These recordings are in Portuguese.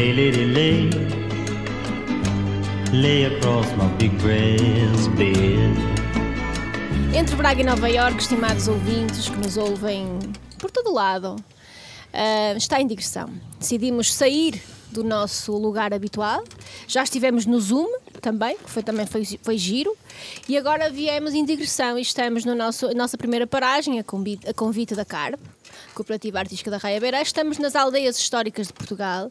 Lay, lady, lay. Lay across my big brass bed. Entre Braga e Nova Iorque, estimados ouvintes que nos ouvem por todo lado, ah, está em digressão. Decidimos sair do nosso lugar habitual. Já estivemos no Zoom também, que foi, também foi, foi giro. E agora viemos em digressão e estamos na no nossa primeira paragem, a convite, a convite da CARP, Cooperativa Artística da Raia Beira. Estamos nas aldeias históricas de Portugal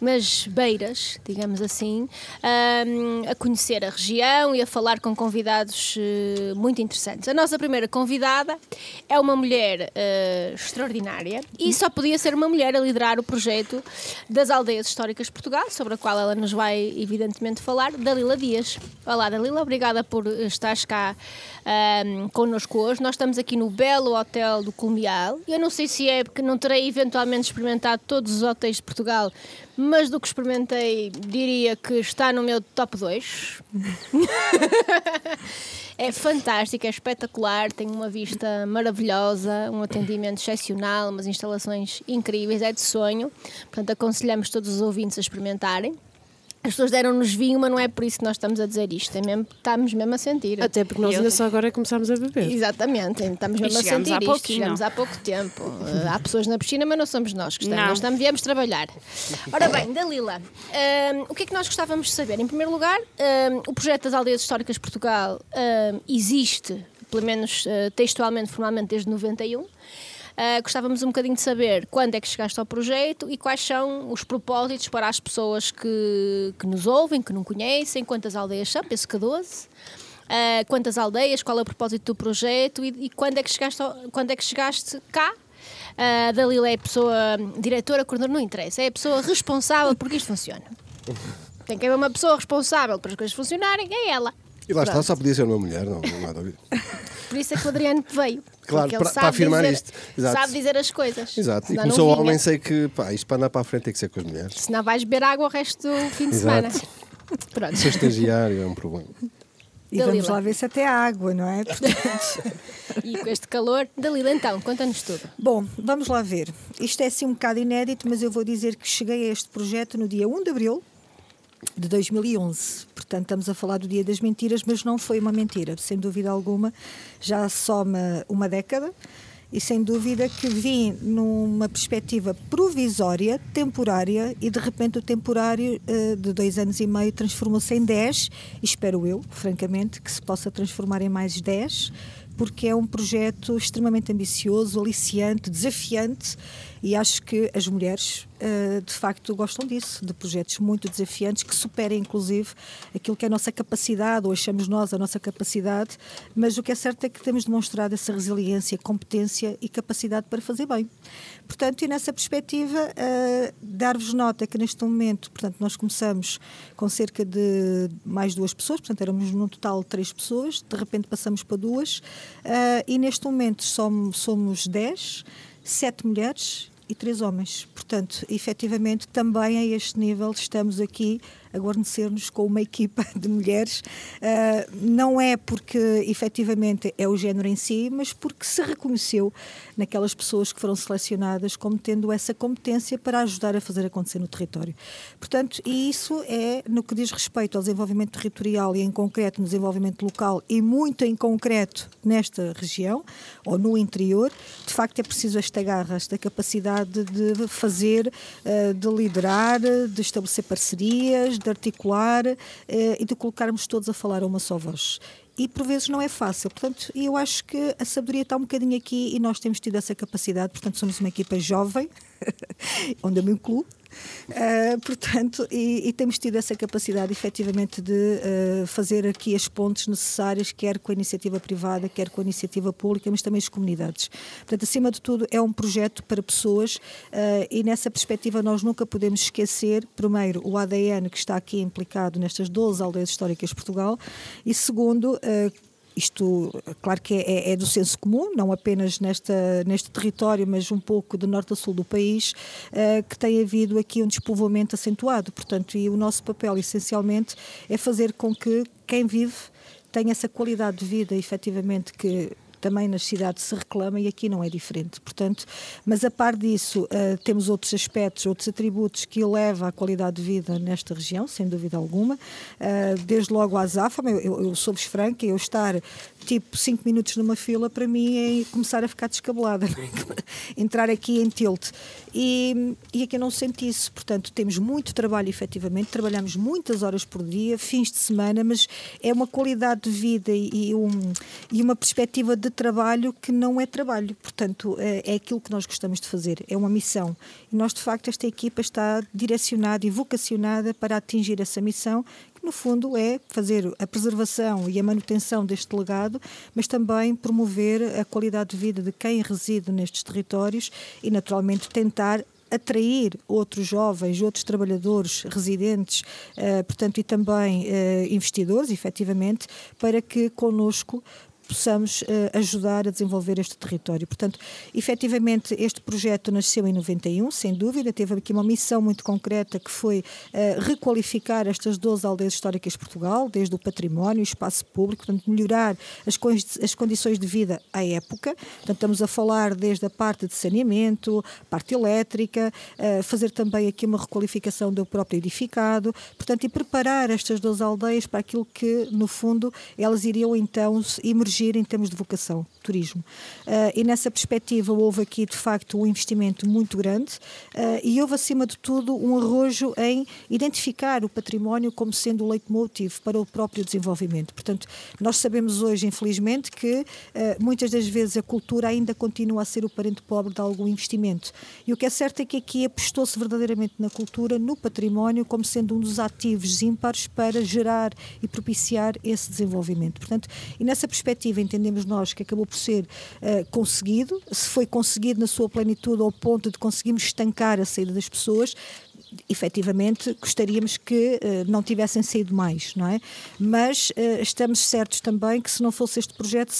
nas beiras, digamos assim, a conhecer a região e a falar com convidados uh, muito interessantes. A nossa primeira convidada é uma mulher uh, extraordinária e só podia ser uma mulher a liderar o projeto das Aldeias Históricas de Portugal, sobre a qual ela nos vai, evidentemente, falar, Dalila Dias. Olá, Dalila, obrigada por estares cá um, connosco hoje. Nós estamos aqui no belo hotel do Colmial. Eu não sei se é porque não terei eventualmente experimentado todos os hotéis de Portugal, mas do que experimentei, diria que está no meu top 2. é fantástico, é espetacular, tem uma vista maravilhosa, um atendimento excepcional, umas instalações incríveis, é de sonho. Portanto, aconselhamos todos os ouvintes a experimentarem. As pessoas deram-nos vinho, mas não é por isso que nós estamos a dizer isto, é mesmo, estamos mesmo a sentir. Até porque nós ainda só agora começámos a beber. Exatamente, estamos mesmo a sentir há isto. Chegamos há pouco tempo. Há pessoas na piscina, mas não somos nós que estamos. Não. Nós estamos, viemos trabalhar. Ora bem, Dalila, um, o que é que nós gostávamos de saber? Em primeiro lugar, um, o projeto das Aldeias Históricas de Portugal um, existe, pelo menos uh, textualmente, formalmente, desde 91. Uh, gostávamos um bocadinho de saber quando é que chegaste ao projeto e quais são os propósitos para as pessoas que, que nos ouvem, que não conhecem, quantas aldeias são, penso que 12. Uh, quantas aldeias, qual é o propósito do projeto e, e quando, é que chegaste ao- quando é que chegaste cá? A Dalila é a pessoa, diretora, coordenadora, não interessa, é a pessoa responsável porque isto funciona. Tem que haver uma pessoa responsável para as coisas funcionarem, é ela. E lá está, Pronto. só podia ser uma mulher, não, não há dúvida. Por isso é que o Adriano veio. Claro, para- para afirmar dizer, isto. Exato. Sabe dizer as coisas. Exato. E como sou vinha. homem, sei que pá, isto para andar para a frente tem que ser com as mulheres. Senão vais beber água o resto do fim de Exato. semana. Pronto. Ser estagiário é um problema. E Dalila. vamos lá ver se até há água, não é? E com este calor. Dalila, então, conta-nos tudo. Bom, vamos lá ver. Isto é assim um bocado inédito, mas eu vou dizer que cheguei a este projeto no dia 1 de abril de 2011. Portanto, estamos a falar do Dia das Mentiras, mas não foi uma mentira, sem dúvida alguma. Já soma uma década e sem dúvida que vim numa perspectiva provisória, temporária, e de repente o temporário eh, de dois anos e meio transformou-se em 10, e espero eu, francamente, que se possa transformar em mais 10, porque é um projeto extremamente ambicioso, aliciante, desafiante, e acho que as mulheres eh, de facto gostam disso, de projetos muito desafiantes que superem inclusive aquilo que é a nossa capacidade, ou achamos nós a nossa capacidade, mas o que é certo é que temos demonstrado essa resiliência, competência e capacidade para fazer bem. Portanto, e nessa perspectiva, eh, dar-vos nota que neste momento, portanto, nós começamos com cerca de mais duas pessoas, portanto, éramos num total três pessoas, de repente passamos para duas, eh, e neste momento somos, somos dez, sete mulheres e três homens. Portanto, efetivamente, também a este nível estamos aqui a guarnecer-nos com uma equipa de mulheres. Ah, não é porque efetivamente é o género em si, mas porque se reconheceu naquelas pessoas que foram selecionadas como tendo essa competência para ajudar a fazer acontecer no território. Portanto, e isso é no que diz respeito ao desenvolvimento territorial e em concreto no desenvolvimento local e muito em concreto nesta região ou no interior, de facto é preciso esta garra, esta capacidade de fazer, eh, de liderar, de estabelecer parcerias, de articular eh, e de colocarmos todos a falar a uma só voz. E por vezes não é fácil. Portanto, eu acho que a sabedoria está um bocadinho aqui e nós temos tido essa capacidade. Portanto, somos uma equipa jovem, onde eu me incluo. Uh, portanto, e, e temos tido essa capacidade efetivamente de uh, fazer aqui as pontes necessárias, quer com a iniciativa privada, quer com a iniciativa pública, mas também as comunidades. Portanto, acima de tudo, é um projeto para pessoas uh, e nessa perspectiva nós nunca podemos esquecer, primeiro, o ADN que está aqui implicado nestas 12 aldeias históricas de Portugal e, segundo, isto, claro que é, é, do senso comum, não apenas nesta, neste território, mas um pouco de norte a sul do país, uh, que tem havido aqui um despovoamento acentuado. Portanto, e o nosso papel, essencialmente, é fazer com que quem vive tenha essa qualidade de vida, efetivamente, que também nas cidades se reclama e aqui não é diferente. Portanto, mas a par disso, uh, temos outros aspectos, outros atributos que eleva a qualidade de vida nesta região, sem dúvida alguma. Uh, desde logo a azáfama, eu, eu, eu sou-vos franca, eu estar tipo 5 minutos numa fila, para mim é começar a ficar descabelada, é? entrar aqui em tilt. E, e aqui eu não senti isso, portanto, temos muito trabalho efetivamente, trabalhamos muitas horas por dia, fins de semana, mas é uma qualidade de vida e um, e uma perspectiva de trabalho que não é trabalho, portanto, é, é aquilo que nós gostamos de fazer, é uma missão. E nós, de facto, esta equipa está direcionada e vocacionada para atingir essa missão, que no fundo é fazer a preservação e a manutenção deste legado, mas também promover a qualidade de vida de quem reside nestes territórios e, naturalmente, tentar atrair outros jovens, outros trabalhadores residentes, uh, portanto, e também uh, investidores, efetivamente, para que conosco possamos uh, ajudar a desenvolver este território. Portanto, efetivamente, este projeto nasceu em 91, sem dúvida, teve aqui uma missão muito concreta que foi uh, requalificar estas 12 aldeias históricas de Portugal, desde o património, o espaço público, portanto, melhorar as, as condições de vida à época. Portanto, estamos a falar desde a parte de saneamento, parte elétrica, uh, fazer também aqui uma requalificação do próprio edificado, portanto, e preparar estas 12 aldeias para aquilo que, no fundo, elas iriam então emergir em termos de vocação, turismo. Uh, e nessa perspectiva houve aqui, de facto, um investimento muito grande uh, e houve, acima de tudo, um arrojo em identificar o património como sendo o leitmotiv para o próprio desenvolvimento. Portanto, nós sabemos hoje, infelizmente, que uh, muitas das vezes a cultura ainda continua a ser o parente pobre de algum investimento. E o que é certo é que aqui apostou-se verdadeiramente na cultura, no património, como sendo um dos ativos ímpares para gerar e propiciar esse desenvolvimento. Portanto, e nessa perspectiva, entendemos nós que acabou por ser uh, conseguido, se foi conseguido na sua plenitude ao ponto de conseguirmos estancar a saída das pessoas, efetivamente gostaríamos que uh, não tivessem saído mais, não é? Mas uh, estamos certos também que se não fosse este projeto,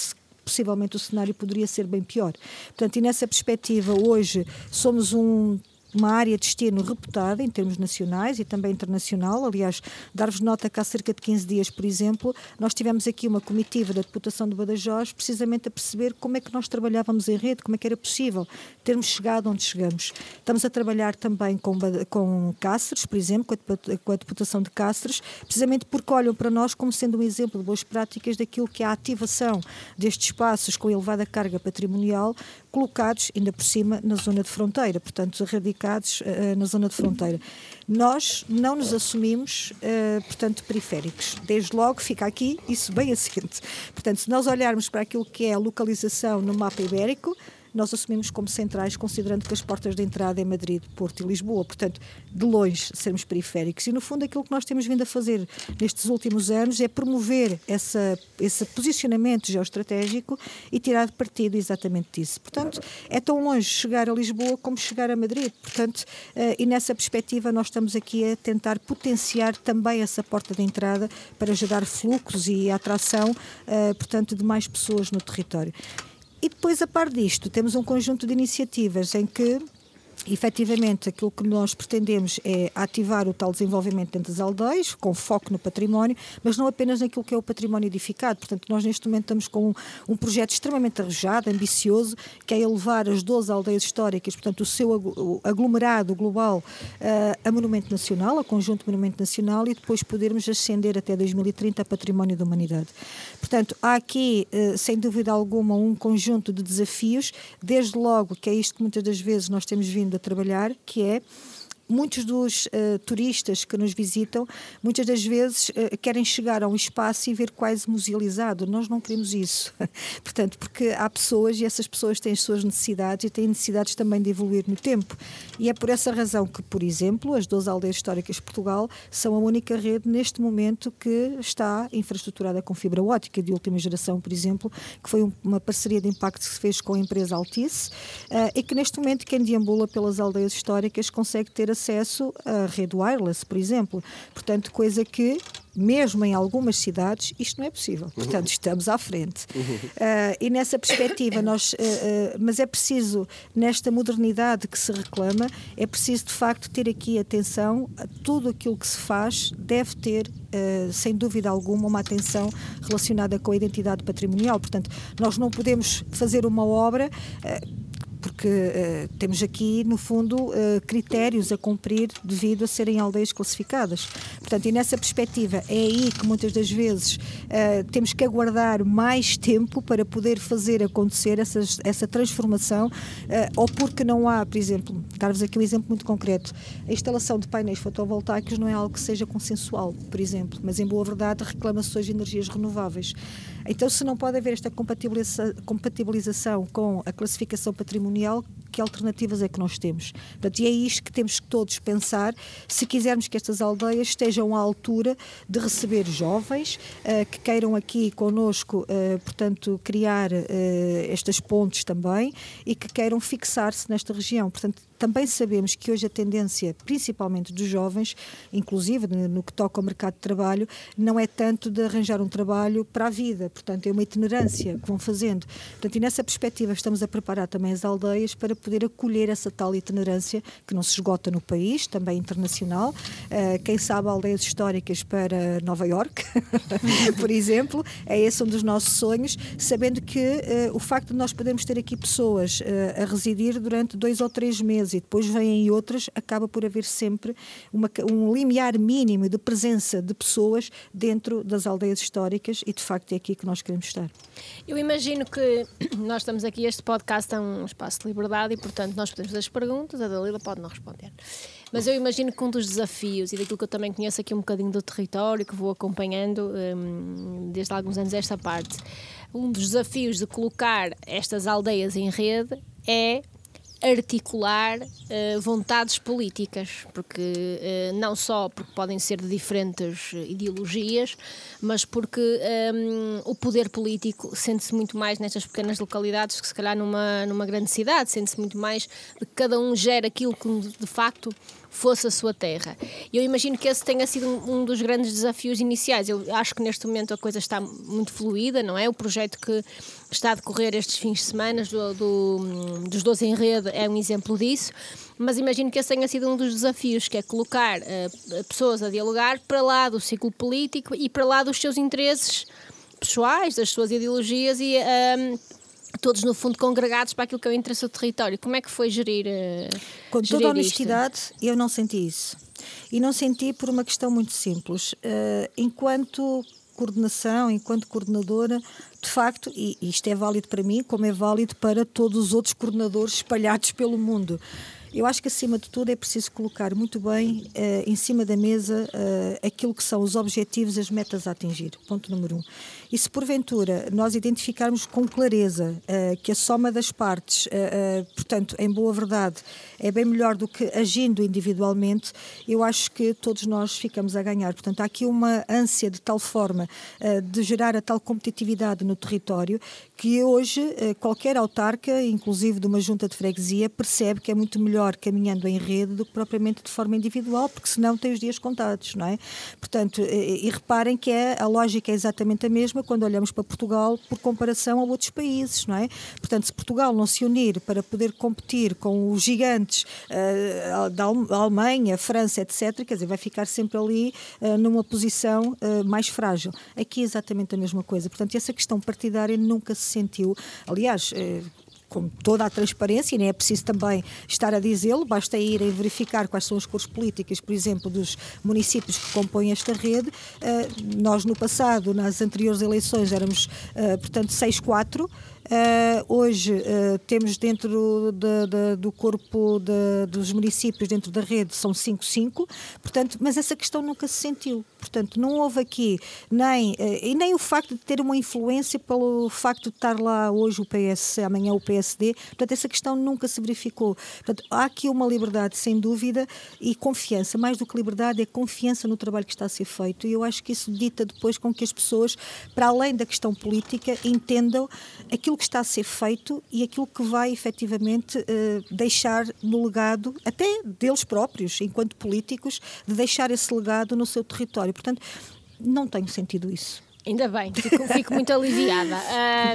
possivelmente o cenário poderia ser bem pior. Portanto, e nessa perspectiva, hoje somos um uma área de destino reputada em termos nacionais e também internacional. Aliás, dar-vos nota que há cerca de 15 dias, por exemplo, nós tivemos aqui uma comitiva da Deputação de Badajoz precisamente a perceber como é que nós trabalhávamos em rede, como é que era possível termos chegado onde chegamos. Estamos a trabalhar também com, com Cáceres, por exemplo, com a, Deputação de Cáceres, precisamente porque olham para nós como sendo um exemplo de boas práticas daquilo que é a ativação destes espaços com elevada carga patrimonial, colocados, ainda por cima, na zona de fronteira, portanto, radicados uh, na zona de fronteira. Nós não nos assumimos, uh, portanto, periféricos. Desde logo fica aqui isso bem assente. Portanto, se nós olharmos para aquilo que é a localização no mapa ibérico, nós assumimos como centrais, considerando que as portas de entrada é Madrid, Porto e Lisboa, portanto, de longe sermos periféricos. E, no fundo, aquilo que nós temos vindo a fazer nestes últimos anos é promover essa, esse posicionamento geoestratégico e tirar partido exatamente disso. Portanto, é tão longe chegar a Lisboa como chegar a Madrid. Portanto, uh, e nessa perspectiva, nós estamos aqui a tentar potenciar também essa porta de entrada para gerar fluxos e atração, uh, portanto, de mais pessoas no território. E depois, a par disto, temos um conjunto de iniciativas em que efetivamente aquilo que nós pretendemos é ativar o tal desenvolvimento dentro das aldeias, com foco no património, mas não apenas naquilo que é o património edificado. Portanto, nós neste momento estamos com um, um projeto extremamente arrojado, ambicioso, que é elevar as 12 aldeias históricas, portanto, o seu aglomerado global uh, a Monumento Nacional, a Conjunto Monumento Nacional, e depois podermos ascender até 2030 a Património da Humanidade. Portanto, há aqui, uh, sem dúvida alguma, um conjunto de desafios, desde logo, que é isto que muitas das vezes nós temos vindo a trabalhar, que é muitos dos uh, turistas que nos visitam, muitas das vezes uh, querem chegar a um espaço e ver quase musealizado. Nós não queremos isso. Portanto, porque há pessoas e essas pessoas têm as suas necessidades e têm necessidades também de evoluir no tempo. E é por essa razão que, por exemplo, as 12 aldeias históricas de Portugal são a única rede neste momento que está infraestruturada com fibra ótica de última geração, por exemplo, que foi um, uma parceria de impacto que se fez com a empresa Altice uh, e que neste momento quem deambula pelas aldeias históricas consegue ter acesso à rede wireless, por exemplo. Portanto, coisa que mesmo em algumas cidades, isto não é possível. Portanto, estamos à frente. Uh, e nessa perspectiva, nós, uh, uh, mas é preciso, nesta modernidade que se reclama, é preciso de facto ter aqui atenção a tudo aquilo que se faz, deve ter, sem dúvida alguma, uma atenção relacionada com a identidade patrimonial. Portanto, nós não podemos fazer uma obra porque uh, temos aqui, no fundo, uh, critérios a cumprir devido a serem aldeias classificadas. Portanto, e nessa perspectiva, é aí que muitas das vezes uh, temos que aguardar mais tempo para poder fazer acontecer essas, essa transformação, ou porque não há, por exemplo, dar-vos aqui um exemplo muito concreto, a instalação de painéis fotovoltaicos não é algo que seja consensual, por exemplo, mas em boa verdade reclama-se hoje energias renováveis. Então, se não pode haver esta compatibiliza compatibilização com a classificação patrimonial, que alternativas é que nós temos? Portanto, e é isto que temos que todos pensar se quisermos que estas aldeias estejam à altura de receber jovens uh, que queiram aqui connosco, uh, portanto, criar uh, estas pontes também e que queiram fixar-se nesta região. Portanto, também sabemos que hoje a tendência, principalmente dos jovens, inclusive no que toca ao mercado de trabalho, não é tanto de arranjar um trabalho para a vida, portanto, é uma itinerância que vão fazendo. Portanto, e nessa perspectiva estamos a preparar também as aldeias para poder acolher essa tal itinerância que não se esgota no país, também internacional. Uh, quem sabe aldeias históricas para Nova York, por exemplo, é esse um dos nossos sonhos, sabendo que uh, o facto de nós podermos ter aqui pessoas uh, a residir durante dois ou três meses e depois vêm outras, acaba por haver sempre uma, um limiar mínimo de presença de pessoas dentro das aldeias históricas e de facto é aqui que nós queremos estar. Eu imagino que nós estamos aqui, este podcast é um espaço de liberdade e portanto nós podemos fazer as perguntas, a Dalila pode não responder. Mas eu imagino que um dos desafios, e daquilo que eu também conheço aqui um bocadinho do território, que vou acompanhando um, desde há alguns anos esta parte, um dos desafios de colocar estas aldeias em rede é articular uh, vontades políticas, porque uh, não só porque podem ser de diferentes ideologias, mas porque um, ehm, o poder político sente-se muito mais nestas pequenas localidades que se calhar numa, numa grande cidade, sente-se muito mais de que cada um gera aquilo que de facto fosse a sua terra. Eu imagino que esse tenha sido um, um, dos grandes desafios iniciais. Eu acho que neste momento a coisa está muito fluida, não é? O projeto que está a decorrer estes fins de semana do, do, dos 12 em rede é um exemplo disso. Mas imagino que esse tenha sido um dos desafios, que é colocar uh, pessoas a dialogar para lá do ciclo político e para lá dos seus interesses pessoais, das suas ideologias e uh, todos no fundo congregados para aquilo que é o interesse do território. Como é que foi gerir? Uh, Com gerir toda a honestidade, isto? eu não senti isso. E não senti por uma questão muito simples. Uh, enquanto coordenação, enquanto coordenadora, de facto, e isto é válido para mim, como é válido para todos os outros coordenadores espalhados pelo mundo. Eu acho que, acima de tudo, é preciso colocar muito bem uh, em cima da mesa uh, aquilo que são os objetivos, as metas a atingir. Ponto número um. E se porventura nós identificarmos com clareza uh, que a soma das partes, portanto, em boa verdade, é bem melhor do que agindo individualmente, eu acho que todos nós ficamos a ganhar. Portanto, há aqui uma ânsia de tal forma de gerar a tal competitividade no território que hoje qualquer autarca, inclusive de uma junta de freguesia, percebe que é muito melhor caminhando em rede do que propriamente de forma individual, porque senão tem os dias contados, não é? Portanto, e, e reparem que é, a lógica é exatamente a mesma quando olhamos para Portugal por comparação a outros países, não é? Portanto, se Portugal não se unir para poder competir com os gigantes uh, da Alemanha, França, etc., quer dizer, vai ficar sempre ali uh, numa posição uh, mais frágil. Aqui é exatamente a mesma coisa. Portanto, essa questão partidária nunca se sentiu. Aliás, com toda a transparência, e nem é preciso também estar a dizê-lo, basta ir e verificar quais são as cores políticas, por exemplo, dos municípios que compõem esta rede. Uh, nós, no passado, nas anteriores eleições, éramos, uh, portanto, 6-4. Uh, hoje uh, temos dentro de, de, do corpo de, dos municípios, dentro da rede, são 5-5, portanto, mas essa questão nunca se sentiu. Portanto, não houve aqui nem, uh, e nem o facto de ter uma influência pelo facto de estar lá hoje o PS, amanhã o PSD, portanto, essa questão nunca se verificou. Portanto, há aqui uma liberdade, sem dúvida, e confiança, mais do que liberdade, é confiança no trabalho que está a ser feito, e eu acho que isso dita depois com que as pessoas, para além da questão política, entendam aquilo que está a ser feito e aquilo que vai efetivamente uh, deixar no legado, até deles próprios, enquanto políticos, de deixar esse legado no seu território. Portanto, não tenho sentido isso. Ainda bem, fico, fico muito aliviada.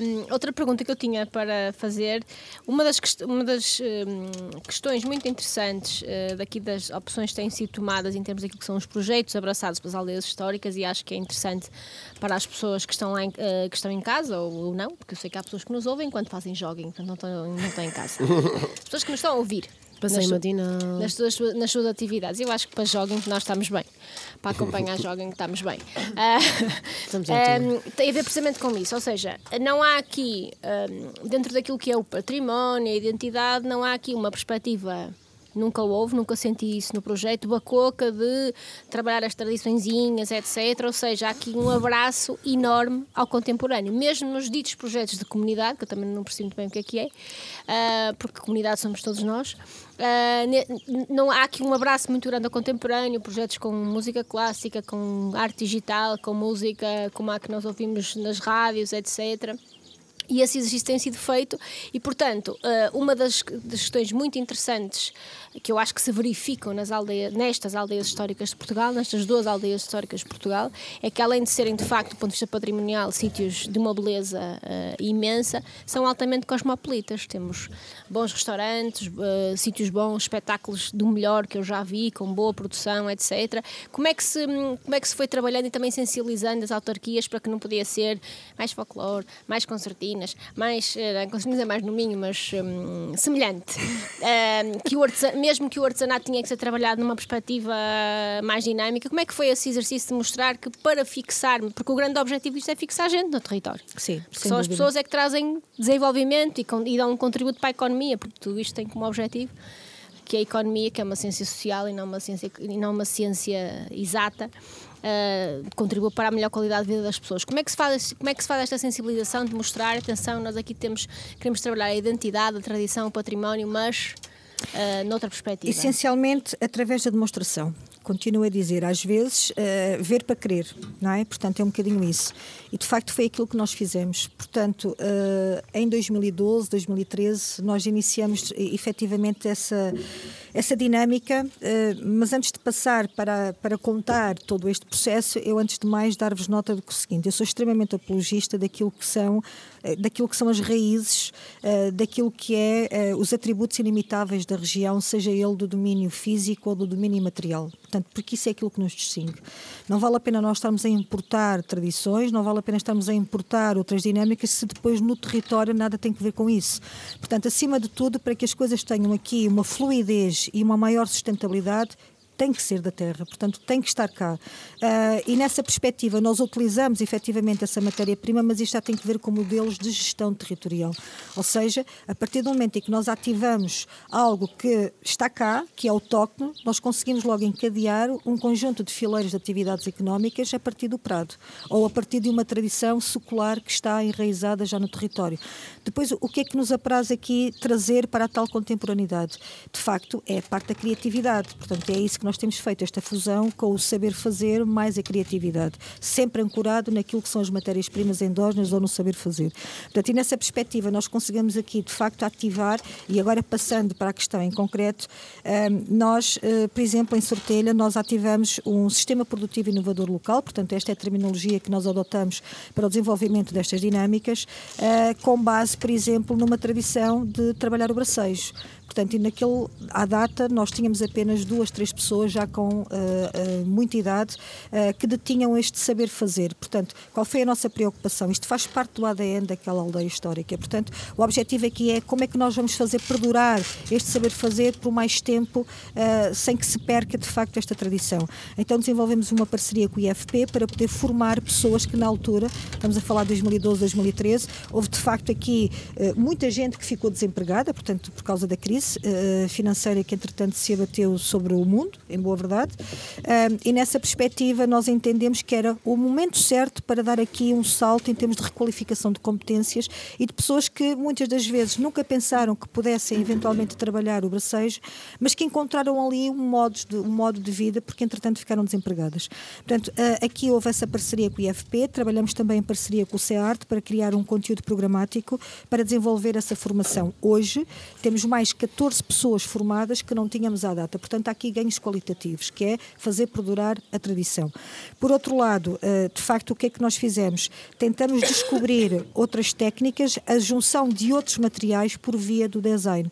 Um, outra pergunta que eu tinha para fazer, uma das, uma das um, questões muito interessantes uh, daqui das opções que têm sido tomadas em termos daquilo que são os projetos abraçados pelas aldeias históricas e acho que é interessante para as pessoas que estão, em, uh, que estão em casa ou, ou, não, porque eu sei que há pessoas que nos ouvem enquanto fazem jogging, portanto não estão, não estão em casa. As pessoas que nos estão a ouvir Passeio matinal. Nas suas, nas suas atividades. Eu acho que para jogging nós estamos bem. Para acompanhar jogging estamos bem. Uh, estamos um, tem a ver precisamente com isso. Ou seja, não há aqui, um, dentro daquilo que é o património, a identidade, não há aqui uma perspectiva nunca houve, nunca senti isso no projeto, Bacoca de trabalhar as tradiçõezinhas, etc. Ou seja, há aqui um abraço enorme ao contemporâneo, mesmo nos ditos projetos de comunidade, que eu também não percebo muito bem o que é que é, uh, porque comunidade somos todos nós. Uh, não há aqui um abraço muito grande ao contemporâneo, projetos com música clássica, com arte digital, com música como a que nós ouvimos nas rádios, etc. E esse exercício tem sido feito, e portanto, ah, uma das, questões muito interessantes que eu acho que se verificam nas aldeias, nestas aldeias históricas de Portugal, nestas duas aldeias históricas de Portugal, é que além de serem, de facto, do ponto de vista patrimonial, sítios de uma beleza uh, imensa, são altamente cosmopolitas. Temos bons restaurantes, uh, sítios bons, espetáculos do melhor que eu já vi, com boa produção, etc. Como é que se, como é que se foi trabalhando e também sensibilizando as autarquias para que não podia ser mais folclore, mais concertinas, mais, uh, concertinas é mais no mínimo, mas um, semelhante, uh, que o artesanato mesmo que o artesanato tinha que ser trabalhado numa perspectiva mais dinâmica, como é que foi esse exercício de mostrar que para fixar, porque o grande objetivo disto é fixar gente no território. Sim, são as pessoas é que trazem desenvolvimento e, e dão um contributo para a economia, porque tudo isto tem como objetivo que a economia, que é uma ciência social e não uma ciência, e não uma ciência exata, uh, contribua para a melhor qualidade de vida das pessoas. Como é que se faz, como é que se faz esta sensibilização de mostrar, atenção, nós aqui temos, queremos trabalhar a identidade, a tradição, o património, mas uh, noutra perspectiva? Essencialmente através da demonstração. Continuo a dizer, às vezes, uh, ver para crer, não é? Portanto, é um bocadinho isso. E de facto foi aquilo que nós fizemos. Portanto, uh, em 2012, 2013, nós iniciamos efetivamente essa, essa dinâmica, uh, mas antes de passar para, para contar todo este processo, eu antes de mais dar-vos nota do seguinte: eu sou extremamente apologista daquilo que são, daquilo que são as raízes, daquilo que é os atributos ilimitáveis da região, seja ele do domínio físico ou do domínio imaterial. Portanto, porque isso é aquilo que nos distingue. Não vale a pena nós estarmos a importar tradições, não vale a pena estarmos a importar outras dinâmicas se depois no território nada tem que ver com isso. Portanto, acima de tudo, para que as coisas tenham aqui uma fluidez e uma maior sustentabilidade, tem que ser da terra, portanto tem que estar cá. Uh, e nessa perspectiva nós utilizamos efetivamente essa matéria-prima, mas isto já tem que ver com modelos de gestão territorial. Ou seja, a partir do momento em que nós ativamos algo que está cá, que é autóctono, nós conseguimos logo encadear um conjunto de fileiros de atividades económicas a partir do prado, ou a partir de uma tradição secular que está enraizada já no território. Depois, o que é que nos apraz aqui trazer para a tal contemporaneidade? De facto, é a parte da criatividade. Portanto, é isso que nós temos feito, esta fusão com o saber fazer mais a criatividade, sempre ancorado naquilo que são as matérias-primas endógenas ou no saber fazer. Portanto, e nessa perspectiva, nós conseguimos aqui, de facto, ativar, e agora passando para a questão em concreto, hum, nós, eh, por exemplo, em Sortelha, nós ativamos um sistema produtivo inovador local, portanto, esta é a terminologia que nós adotamos para o desenvolvimento destas dinâmicas, eh, com base por exemplo, numa tradição de trabalhar o bracejo. Portanto, e naquele, à data, nós tínhamos apenas duas, três pessoas já com uh, uh, muita idade uh, que detinham este saber fazer. Portanto, qual foi a nossa preocupação? Isto faz parte do ADN daquela aldeia histórica. Portanto, o objetivo aqui é como é que nós vamos fazer perdurar este saber fazer por mais tempo sem que se perca de facto esta tradição. Então, desenvolvemos uma parceria com o IFP para poder formar pessoas que na altura, estamos a falar de 2012, 2013, houve de facto aqui muita gente que ficou desempregada, portanto, por causa da crise uh, financeira que, entretanto, se abateu sobre o mundo, em boa verdade, uh, e nessa perspectiva nós entendemos que era o momento certo para dar aqui um salto em termos de requalificação de competências e de pessoas que muitas das vezes nunca pensaram que pudessem eventualmente trabalhar o bracejo, mas que encontraram ali um modo de, um modo de vida porque, entretanto, ficaram desempregadas. Portanto, aqui houve essa parceria com o IFP, trabalhamos também em parceria com o CEART para criar um conteúdo programático para desenvolver essa formação. Hoje temos mais 14 pessoas formadas que não tínhamos à data. Portanto, há aqui ganhos qualitativos, que é fazer perdurar a tradição. Por outro lado, uh, de facto, o que é que nós fizemos? Tentamos descobrir outras técnicas, a junção de outros materiais por via do design.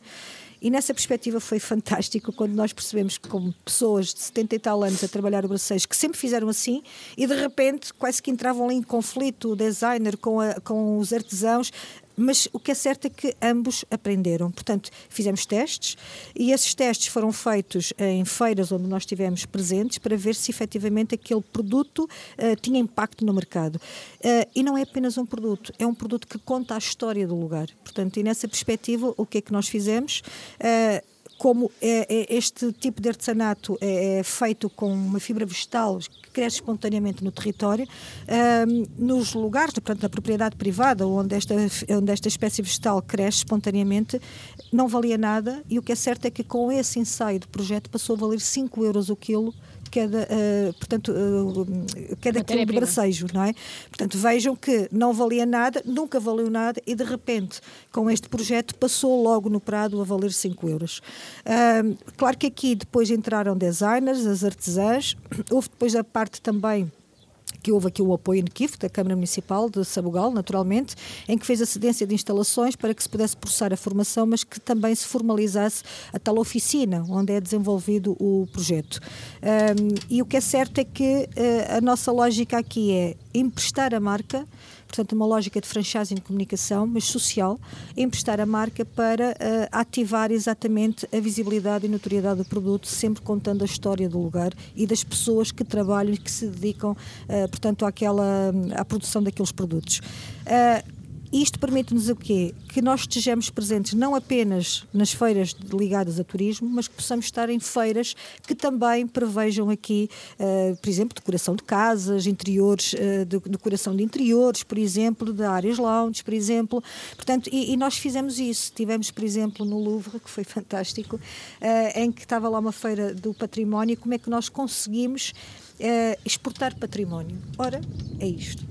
E nessa perspectiva foi fantástico quando nós percebemos que, como pessoas de 70 e tal anos a trabalhar o braceiros, que sempre fizeram assim, e de repente quase que entravam ali em conflito o designer com, a, com os artesãos, mas o que é certo é que ambos aprenderam. Portanto, fizemos testes e esses testes foram feitos em feiras onde nós estivemos presentes para ver se efetivamente aquele produto uh, tinha impacto no mercado. Uh, e não é apenas um produto, é um produto que conta a história do lugar. Portanto, e nessa perspectiva, o que é que nós fizemos? Uh, como é, é, este tipo de artesanato é, é, feito com uma fibra vegetal que cresce espontaneamente no território, nos lugares, portanto, na propriedade privada, onde esta, onde esta espécie vegetal cresce espontaneamente, não valia nada e o que é certo é que com esse ensaio do projeto passou a valer 5 euros o quilo cada, uh, portanto, uh, cada quilo de bracejo, não é? Portanto, vejam que não valia nada, nunca valeu nada e de repente, com este projeto, passou logo no Prado a valer 5 euros. Uh, claro que aqui depois entraram designers, as artesãs, houve depois a parte também que houve aqui o apoio NKIF, da Câmara Municipal de Sabugal, naturalmente, em que fez a cedência de instalações para que se pudesse processar a formação, mas que também se formalizasse a tal oficina onde é desenvolvido o projeto. Um, e o que é certo é que uh, a nossa lógica aqui é emprestar a marca portanto, uma lógica de franchising de comunicação, mas social, emprestar a marca para uh, ativar exatamente a visibilidade e notoriedade do produto, sempre contando a história do lugar e das pessoas que trabalham e que se dedicam, uh, portanto, àquela, à produção daqueles produtos. Uh, isto permite-nos o quê? Que nós estejamos presentes não apenas nas feiras ligadas a turismo, mas que possamos estar em feiras que também prevejam aqui, uh, por exemplo, decoração de casas, interiores, uh, de, decoração de interiores, por exemplo, de áreas lounge, por exemplo. Portanto, e, e nós fizemos isso. Tivemos, por exemplo, no Louvre, que foi fantástico, uh, em que estava lá uma feira do património, como é que nós conseguimos exportar património. Ora, é isto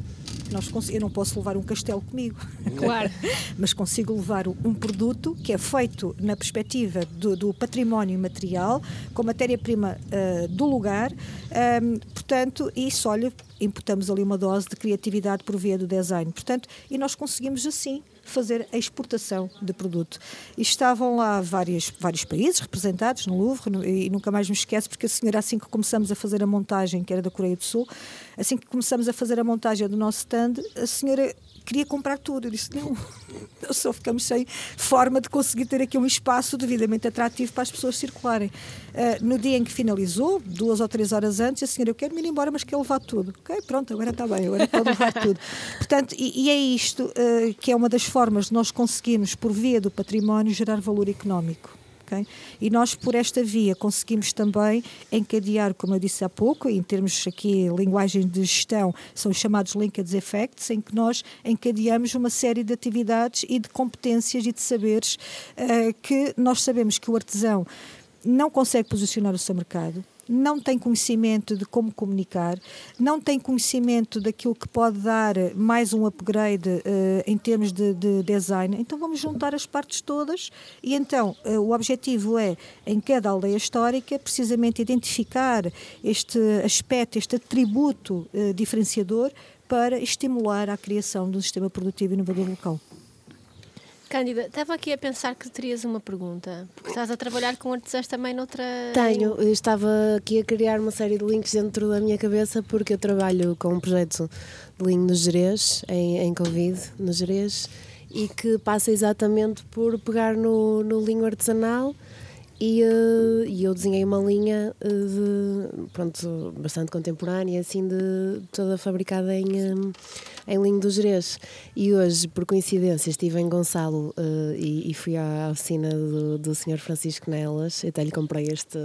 nós eu não posso levar um castelo comigo, claro, mas consigo levar um produto que é feito na perspectiva do, do património material, com matéria-prima uh, do lugar, um, portanto, isso, olha, imputamos ali uma dose de criatividade por via do design, portanto, e nós conseguimos assim fazer a exportação de produto. E estavam lá vários, vários países representados no Louvre, no, e nunca mais me esqueço, porque a senhora, assim que começamos a fazer a montagem, que era da Coreia do Sul, assim que começamos a fazer a montagem do nosso stand, a senhora queria comprar tudo. Eu disse: não, nós só ficamos sem forma de conseguir ter aqui um espaço devidamente atrativo para as pessoas circularem. Uh, no dia em que finalizou, duas ou três horas antes, a senhora, eu quero me ir embora, mas quero levar tudo. Ok, pronto, agora está bem, agora pode levar tudo. Portanto, e, e é isto uh, que é uma das formas de nós conseguirmos, por via do património, gerar valor económico. E nós, por esta via, conseguimos também encadear, como eu disse há pouco, em termos aqui, linguagem de gestão, são os chamados linkage effects, em que nós encadeamos uma série de atividades e de competências e de saberes uh, que nós sabemos que o artesão não consegue posicionar o seu mercado, não tem conhecimento de como comunicar, não tem conhecimento daquilo que pode dar mais um upgrade uh, em termos de, de, design, então vamos juntar as partes todas e então uh, o objetivo é, em cada aldeia histórica, precisamente identificar este aspecto, este atributo uh, diferenciador para estimular a criação de um sistema produtivo inovador local. Cândida, estava aqui a pensar que terias uma pergunta, porque estás a trabalhar com artesãos também noutra. Tenho, eu estava aqui a criar uma série de links dentro da minha cabeça, porque eu trabalho com um projeto de linho no Jerez, em, em Covid, no Jerez, e que passa exatamente por pegar no, no linho artesanal. E, uh, e, eu desenhei uma linha uh, de, pronto, bastante contemporânea, assim, de toda fabricada em, um, em linho do Jerez. E hoje, por coincidência, estive em Gonçalo uh, e, e, fui à oficina do, do Sr. Francisco Nelas. Até lhe comprei este,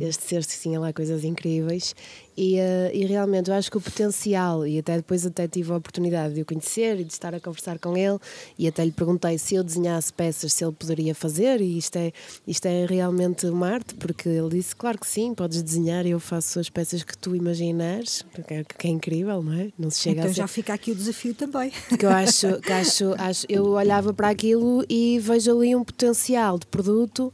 este cesto que tinha lá coisas incríveis. E, uh, e, realmente eu acho que o potencial, e até depois até tive a oportunidade de o conhecer e de estar a conversar com ele, e até lhe perguntei se eu desenhasse peças, se ele poderia fazer, e isto é, isto é realmente uma arte, porque ele disse: Claro que sim, podes desenhar, eu faço as peças que tu imaginares, é, que é incrível, não é? Não se chega então a ser... já fica aqui o desafio também. Que eu acho, que acho, acho, eu olhava para aquilo e vejo ali um potencial de produto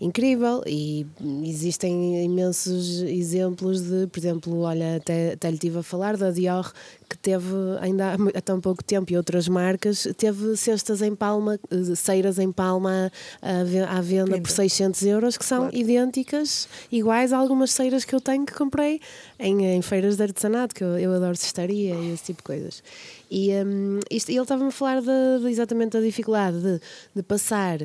incrível e existem imensos exemplos de, por exemplo, olha, até, até lhe estive a falar da Dior que teve ainda há tão pouco tempo e outras marcas, teve cestas em palma, eh, ceiras em palma à ve- à venda Venda. por 600 euros que são Claro. idênticas, iguais a algumas ceiras que eu tenho que comprei em, em feiras de artesanato, que eu, eu adoro cestaria e esse tipo de coisas. E hum, isto- ele estava-me a falar de, de exatamente da dificuldade de, de passar.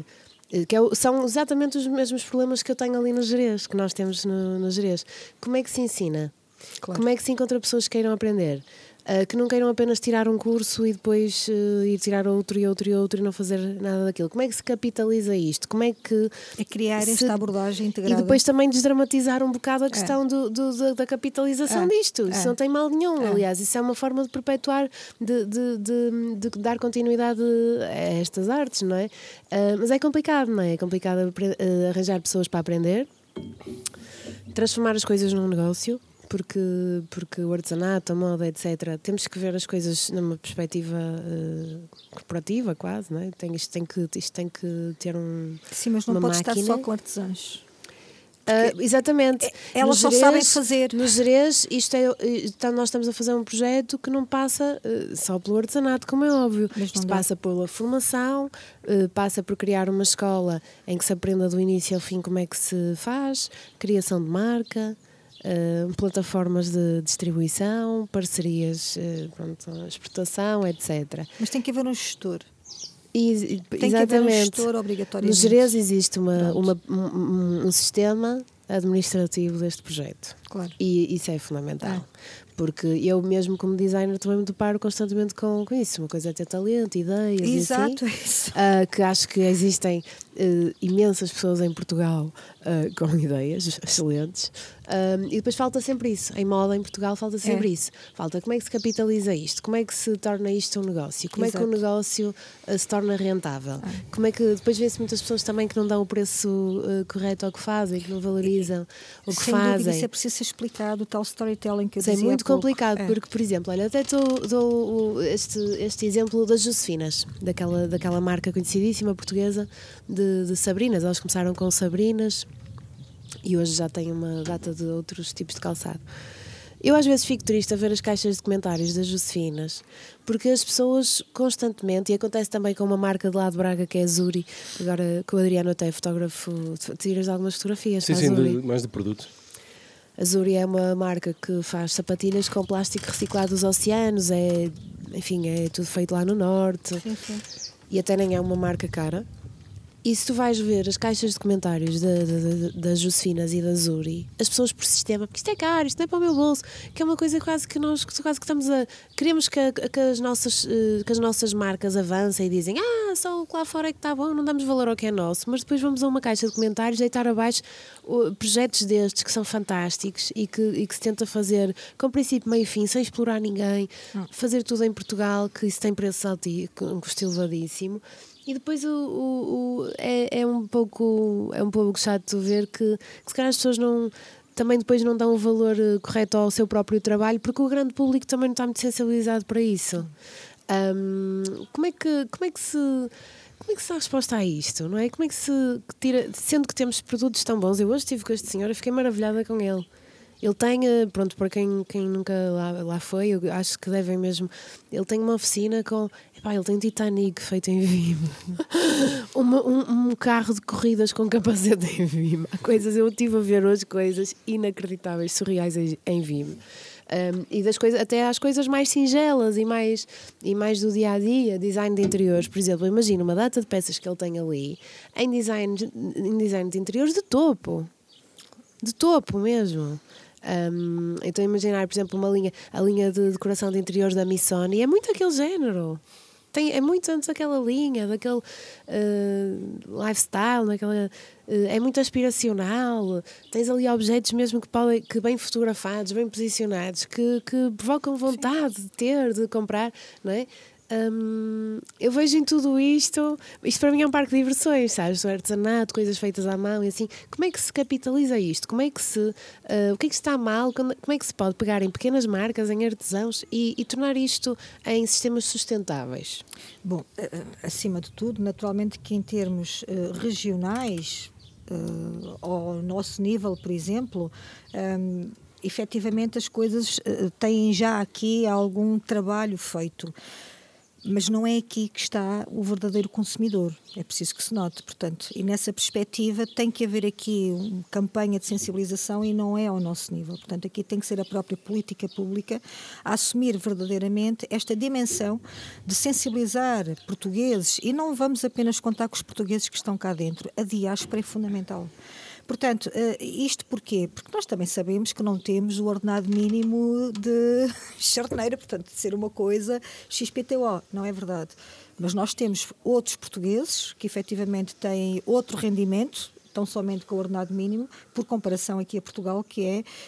Eh, Que é são exatamente os mesmos problemas que eu tenho ali no Jerez, que nós temos no, no Jerez. Como é que se ensina? Claro. Como é que se encontra pessoas que queiram aprender? Ah, que não queiram apenas tirar um curso e depois eh, ir tirar outro e outro e outro e não fazer nada daquilo. Como é que se capitaliza isto? Como é que É criar se- esta abordagem e integrada. depois também desdramatizar um bocado a questão do, do- da, da capitalização É, disto. Isso é. não tem mal nenhum. É. Aliás, isso é uma forma de perpetuar, de, de, de- de dar continuidade a estas artes, não é? Ah, mas é complicado, não é? É complicado eh, arranjar pessoas para aprender, transformar as coisas num negócio. Porque, porque o artesanato, a moda, etc., temos que ver as coisas numa perspectiva eh, corporativa, quase, não é? Tem, isto, tem que, isto tem que ter um, Sim, mas não uma pode estar máquina. só com artesãos. ah, exatamente. é- elas só sabem fazer. No Jerez, isto é, então nós estamos a fazer um projeto que não passa eh, só pelo artesanato, como é óbvio. Isto dá. passa pela formação, eh, passa por criar uma escola em que se aprenda do início ao fim como é que se faz, criação de marca. Eh, plataformas de distribuição, parcerias, eh, pronto, exportação, etc. Mas tem que haver um gestor. E, Tem que haver um exatamente. gestor No obrigatoriamente. Jerez existe uma, uma- um, um- sistema administrativo deste projeto. Claro. E isso é fundamental. É. Porque eu mesmo como designer também me deparo constantemente com, com isso. Uma coisa é ter talento, ideias Exato, e é assim. isso. Ah, que acho que existem eh, imensas pessoas em Portugal ah, com ideias excelentes. Ah, e depois falta sempre isso. Em moda, em Portugal, falta sempre É. isso. Falta como é que se capitaliza isto? Como é que se torna isto um negócio? Como é que Exato. um negócio ah, se torna rentável? Como é que depois vê-se muitas pessoas também que não dão o preço ah, correto ao que fazem, que não valorizam o que Sem dúvida, fazem? isso é preciso ser explicado, o tal storytelling que eu Isso é dizia há muito complicado, É. porque, por exemplo, olha, até dou, o- este, este exemplo das Josefinas, daquela, daquela marca conhecidíssima portuguesa de, de Sabrinas. Elas começaram com Sabrinas e hoje já têm uma data de outros tipos de calçado. Eu às vezes fico triste a ver as caixas de comentários das Josefinas, porque as pessoas constantemente, e acontece também com uma marca de lá de Braga que é a Zuri, agora com o Adriano até é fotógrafo, tiras algumas fotografias Sim, a sim, Zuri. de- mais de produto. A Zuri é uma marca que faz sapatilhas com plástico reciclado dos oceanos, é, enfim, é tudo feito lá no norte Sim, sim. e até nem é uma marca cara. E se tu vais ver as caixas de comentários da- da- da- das Josefinas e da Zuri, as pessoas por sistema, porque isto é caro, isto não é para o meu bolso, que é uma coisa quase que nós quase que estamos a. Queremos que, que as, nossas, eh, que as nossas marcas avancem e dizem ah, só o que lá fora é que está bom, não damos valor ao que é nosso, mas depois vamos a uma caixa de comentários deitar abaixo projetos destes que são fantásticos e que, e que se tenta fazer com princípio, meio e fim, sem explorar ninguém, fazer tudo em Portugal, que isso tem preço alti, um custo elevadíssimo. E depois o, o- o- é, é um pouco é um pouco chato ver que, que se calhar as pessoas não também depois não dão o valor eh, correto ao seu próprio trabalho porque o grande público também não está muito sensibilizado para isso. Ahm, como é que como é que se como é que se dá resposta a isto, não é? Como é que se tira, sendo que temos produtos tão bons, eu hoje estive com este senhor e fiquei maravilhada com ele. Ele tem, eh, pronto, para quem, quem nunca lá, lá foi, eu acho que devem mesmo. Ele tem uma oficina com. Epá, ele tem Titanic feito em Vime. Um, um carro de corridas com capacete em Vime. Há coisas, eu estive a ver hoje coisas inacreditáveis, surreais em, Vime. Um, e das coisas, até às coisas mais singelas e mais, e mais do dia a dia, design de interiores, por exemplo, imagina uma data de peças que ele tem ali em design, de- em design de interiores de topo de topo mesmo. Um, então imaginar, por exemplo, uma linha, a linha de decoração de interiores da Missoni é muito aquele género. Tem, é muito antes daquela linha, daquele uh, lifestyle, daquela, uh, é muito aspiracional. Tens ali objetos mesmo que, podem, que bem fotografados, bem posicionados, que, que provocam vontade de ter, de comprar, não é? Hum, eu vejo em tudo isto, isto para mim é um parque de diversões, sabes? O artesanato, coisas feitas à mão e assim. Como é que se capitaliza isto? Como é que se. ah, o que é que está mal? Como é que se pode pegar em pequenas marcas, em artesãos e, e tornar isto em sistemas sustentáveis? Bom, acima de tudo, naturalmente que em termos eh, regionais, uh, ao nosso nível, por exemplo, um, efetivamente as coisas uh, têm já aqui algum trabalho feito mas não é aqui que está o verdadeiro consumidor. É preciso que se note, portanto, e nessa perspectiva tem que haver aqui uma campanha de sensibilização e não é ao nosso nível. Portanto, aqui tem que ser a própria política pública a assumir verdadeiramente esta dimensão de sensibilizar portugueses e não vamos apenas contar com os portugueses que estão cá dentro. A diáspora é fundamental. Portanto, uh, isto porquê? Porque nós também sabemos que não temos o ordenado mínimo de charneira, portanto, de ser uma coisa XPTO, não é verdade. Mas nós temos outros portugueses que efetivamente têm outro rendimento, tão somente com o ordenado mínimo, por comparação aqui a Portugal, que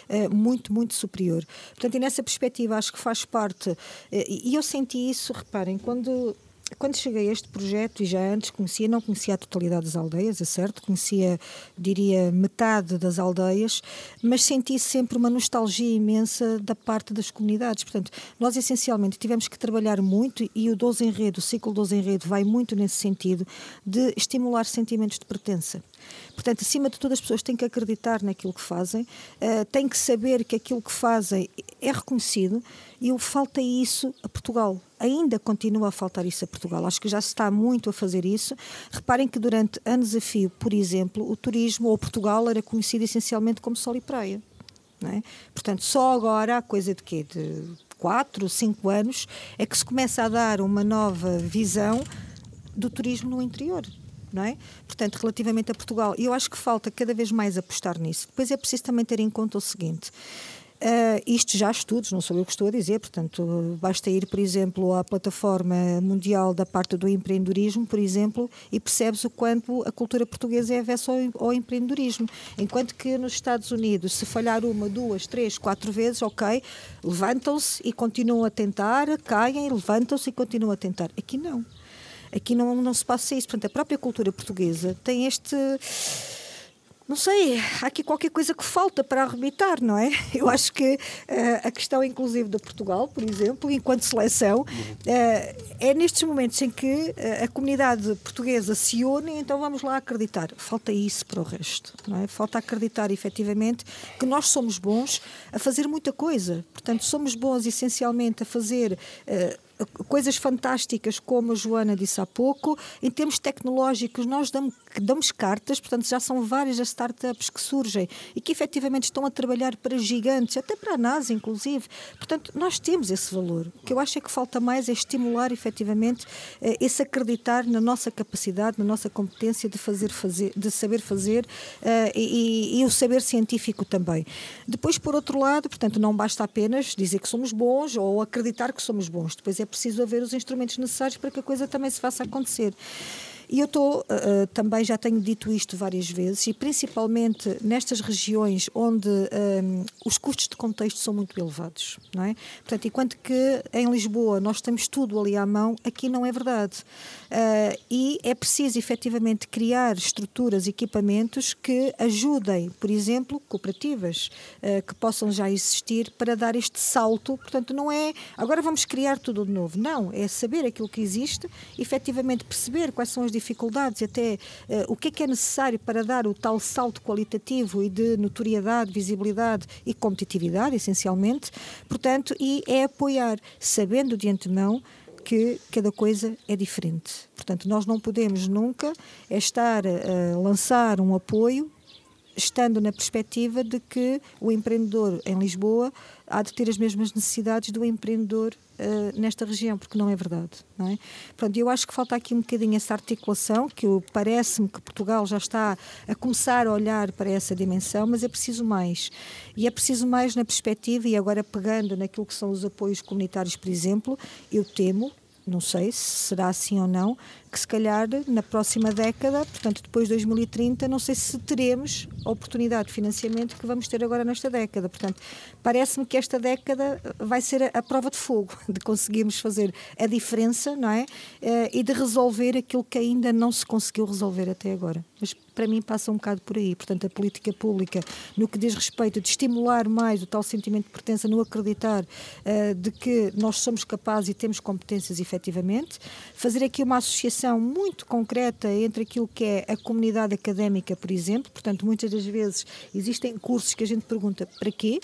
é uh, muito, muito superior. Portanto, e nessa perspectiva, acho que faz parte, uh, e eu senti isso, reparem, quando quando cheguei a este projeto, e já antes conhecia, não conhecia a totalidade das aldeias, é certo? Conhecia, diria, metade das aldeias, mas senti sempre uma nostalgia imensa da parte das comunidades. Portanto, nós essencialmente tivemos que trabalhar muito e o 12 Enredo, o ciclo 12 Enredo, vai muito nesse sentido de estimular sentimentos de pertença. Portanto, acima de tudo, as pessoas têm que acreditar naquilo que fazem, uh, têm que saber que aquilo que fazem é reconhecido e falta isso a Portugal. Ainda continua a faltar isso a Portugal. Acho que já se está muito a fazer isso. Reparem que durante anos a fio, por exemplo, o turismo ou Portugal era conhecido essencialmente como sol e praia. É? Portanto, só agora, há coisa de quê? De quatro, cinco anos, é que se começa a dar uma nova visão do turismo no interior. Não é? Portanto, relativamente a Portugal, eu acho que falta cada vez mais apostar nisso. Depois é preciso também ter em conta o seguinte: Uh, isto já estudos, não sou eu que estou a dizer, portanto, basta ir, por exemplo, à plataforma mundial da parte do empreendedorismo, por exemplo, e percebes o quanto a cultura portuguesa é avessa ao, ao empreendedorismo. Enquanto que nos Estados Unidos, se falhar uma, duas, três, quatro vezes, ok, levantam-se e continuam a tentar, caem, levantam-se e continuam a tentar. Aqui não. Aqui não, não se passa isso. Portanto, a própria cultura portuguesa tem este não sei, há aqui qualquer coisa que falta para arrebitar, não é? Eu acho que uh, a questão, inclusive, de Portugal, por exemplo, enquanto seleção, uh, é nestes momentos em que uh, a comunidade portuguesa se une, então vamos lá acreditar. Falta isso para o resto, não é? Falta acreditar, efetivamente, que nós somos bons a fazer muita coisa. Portanto, somos bons, essencialmente, a fazer coisas fantásticas, como a Joana disse há pouco. Em termos tecnológicos, nós damos, damos cartas, portanto, já são várias as startups que surgem e que efetivamente estão a trabalhar para gigantes, até para a NASA, inclusive. Portanto, nós temos esse valor. O que eu acho é que falta mais é estimular efetivamente eh, esse acreditar na nossa capacidade, na nossa competência de fazer, fazer de saber fazer uh, e, e, o saber científico também. Depois, por outro lado, portanto, não basta apenas dizer que somos bons ou acreditar que somos bons. Depois é preciso haver os instrumentos necessários para que a coisa também se faça acontecer. E eu estou, uh, também já tenho dito isto várias vezes, e principalmente nestas regiões onde um, os custos de contexto são muito elevados, não é? Portanto, enquanto que em Lisboa nós temos tudo ali à mão, aqui não é verdade. Uh, e é preciso efetivamente criar estruturas, equipamentos que ajudem, por exemplo, cooperativas uh, que possam já existir para dar este salto. Portanto, não é agora vamos criar tudo de novo. Não, é saber aquilo que existe, efetivamente perceber quais são as dificuldades, até uh, o que é que é necessário para dar o tal salto qualitativo e de notoriedade, visibilidade e competitividade, essencialmente. Portanto, e é apoiar, sabendo de antemão que cada coisa é diferente. Portanto, nós não podemos nunca estar a lançar um apoio estando na perspectiva de que o empreendedor em Lisboa há de ter as mesmas necessidades do empreendedor uh, nesta região, porque não é verdade. Não é? Pronto, eu acho que falta aqui um bocadinho essa articulação, que parece-me que Portugal já está a começar a olhar para essa dimensão, mas é preciso mais. E é preciso mais na perspectiva, e agora pegando naquilo que são os apoios comunitários, por exemplo, eu temo não sei se será assim ou não, que se calhar na próxima década, portanto depois de 2030, não sei se teremos a oportunidade de financiamento que vamos ter agora nesta década. Portanto, parece-me que esta década vai ser a, prova de fogo, de conseguirmos fazer a diferença, não é? Uh, e de resolver aquilo que ainda não se conseguiu resolver até agora. mas para mim passa um bocado por aí. Portanto, a política pública, no que diz respeito de estimular mais o tal sentimento de pertença, no acreditar uh, de que nós somos capazes e temos competências efetivamente, fazer aqui uma associação muito concreta entre aquilo que é a comunidade académica, por exemplo. Portanto, muitas das vezes existem cursos que a gente pergunta para quê?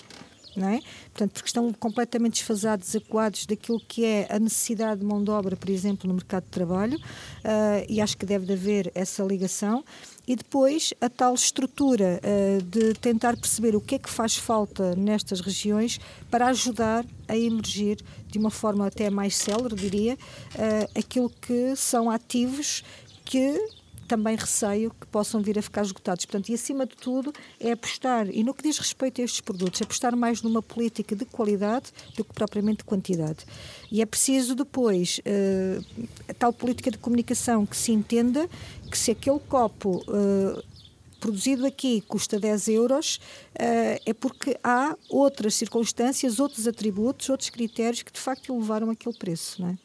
não é? Portanto, porque estão completamente desfasados, desacuados daquilo que é a necessidade de mão de obra, por exemplo, no mercado de trabalho, uh, e acho que deve haver essa ligação. E depois a tal estrutura uh, de tentar perceber o que é que faz falta nestas regiões para ajudar a emergir de uma forma até mais célere, diria, uh, aquilo que são ativos que também receio que possam vir a ficar esgotados. Portanto, e acima de tudo, é apostar, e no que diz respeito a estes produtos, apostar mais numa política de qualidade do que propriamente de quantidade. E é preciso depois uh, a tal política de comunicação que se entenda que se aquele copo. Uh, produzido aqui custa 10 euros, uh, é porque há outras circunstâncias, outros atributos, outros critérios que de facto levaram aquele preço, não é?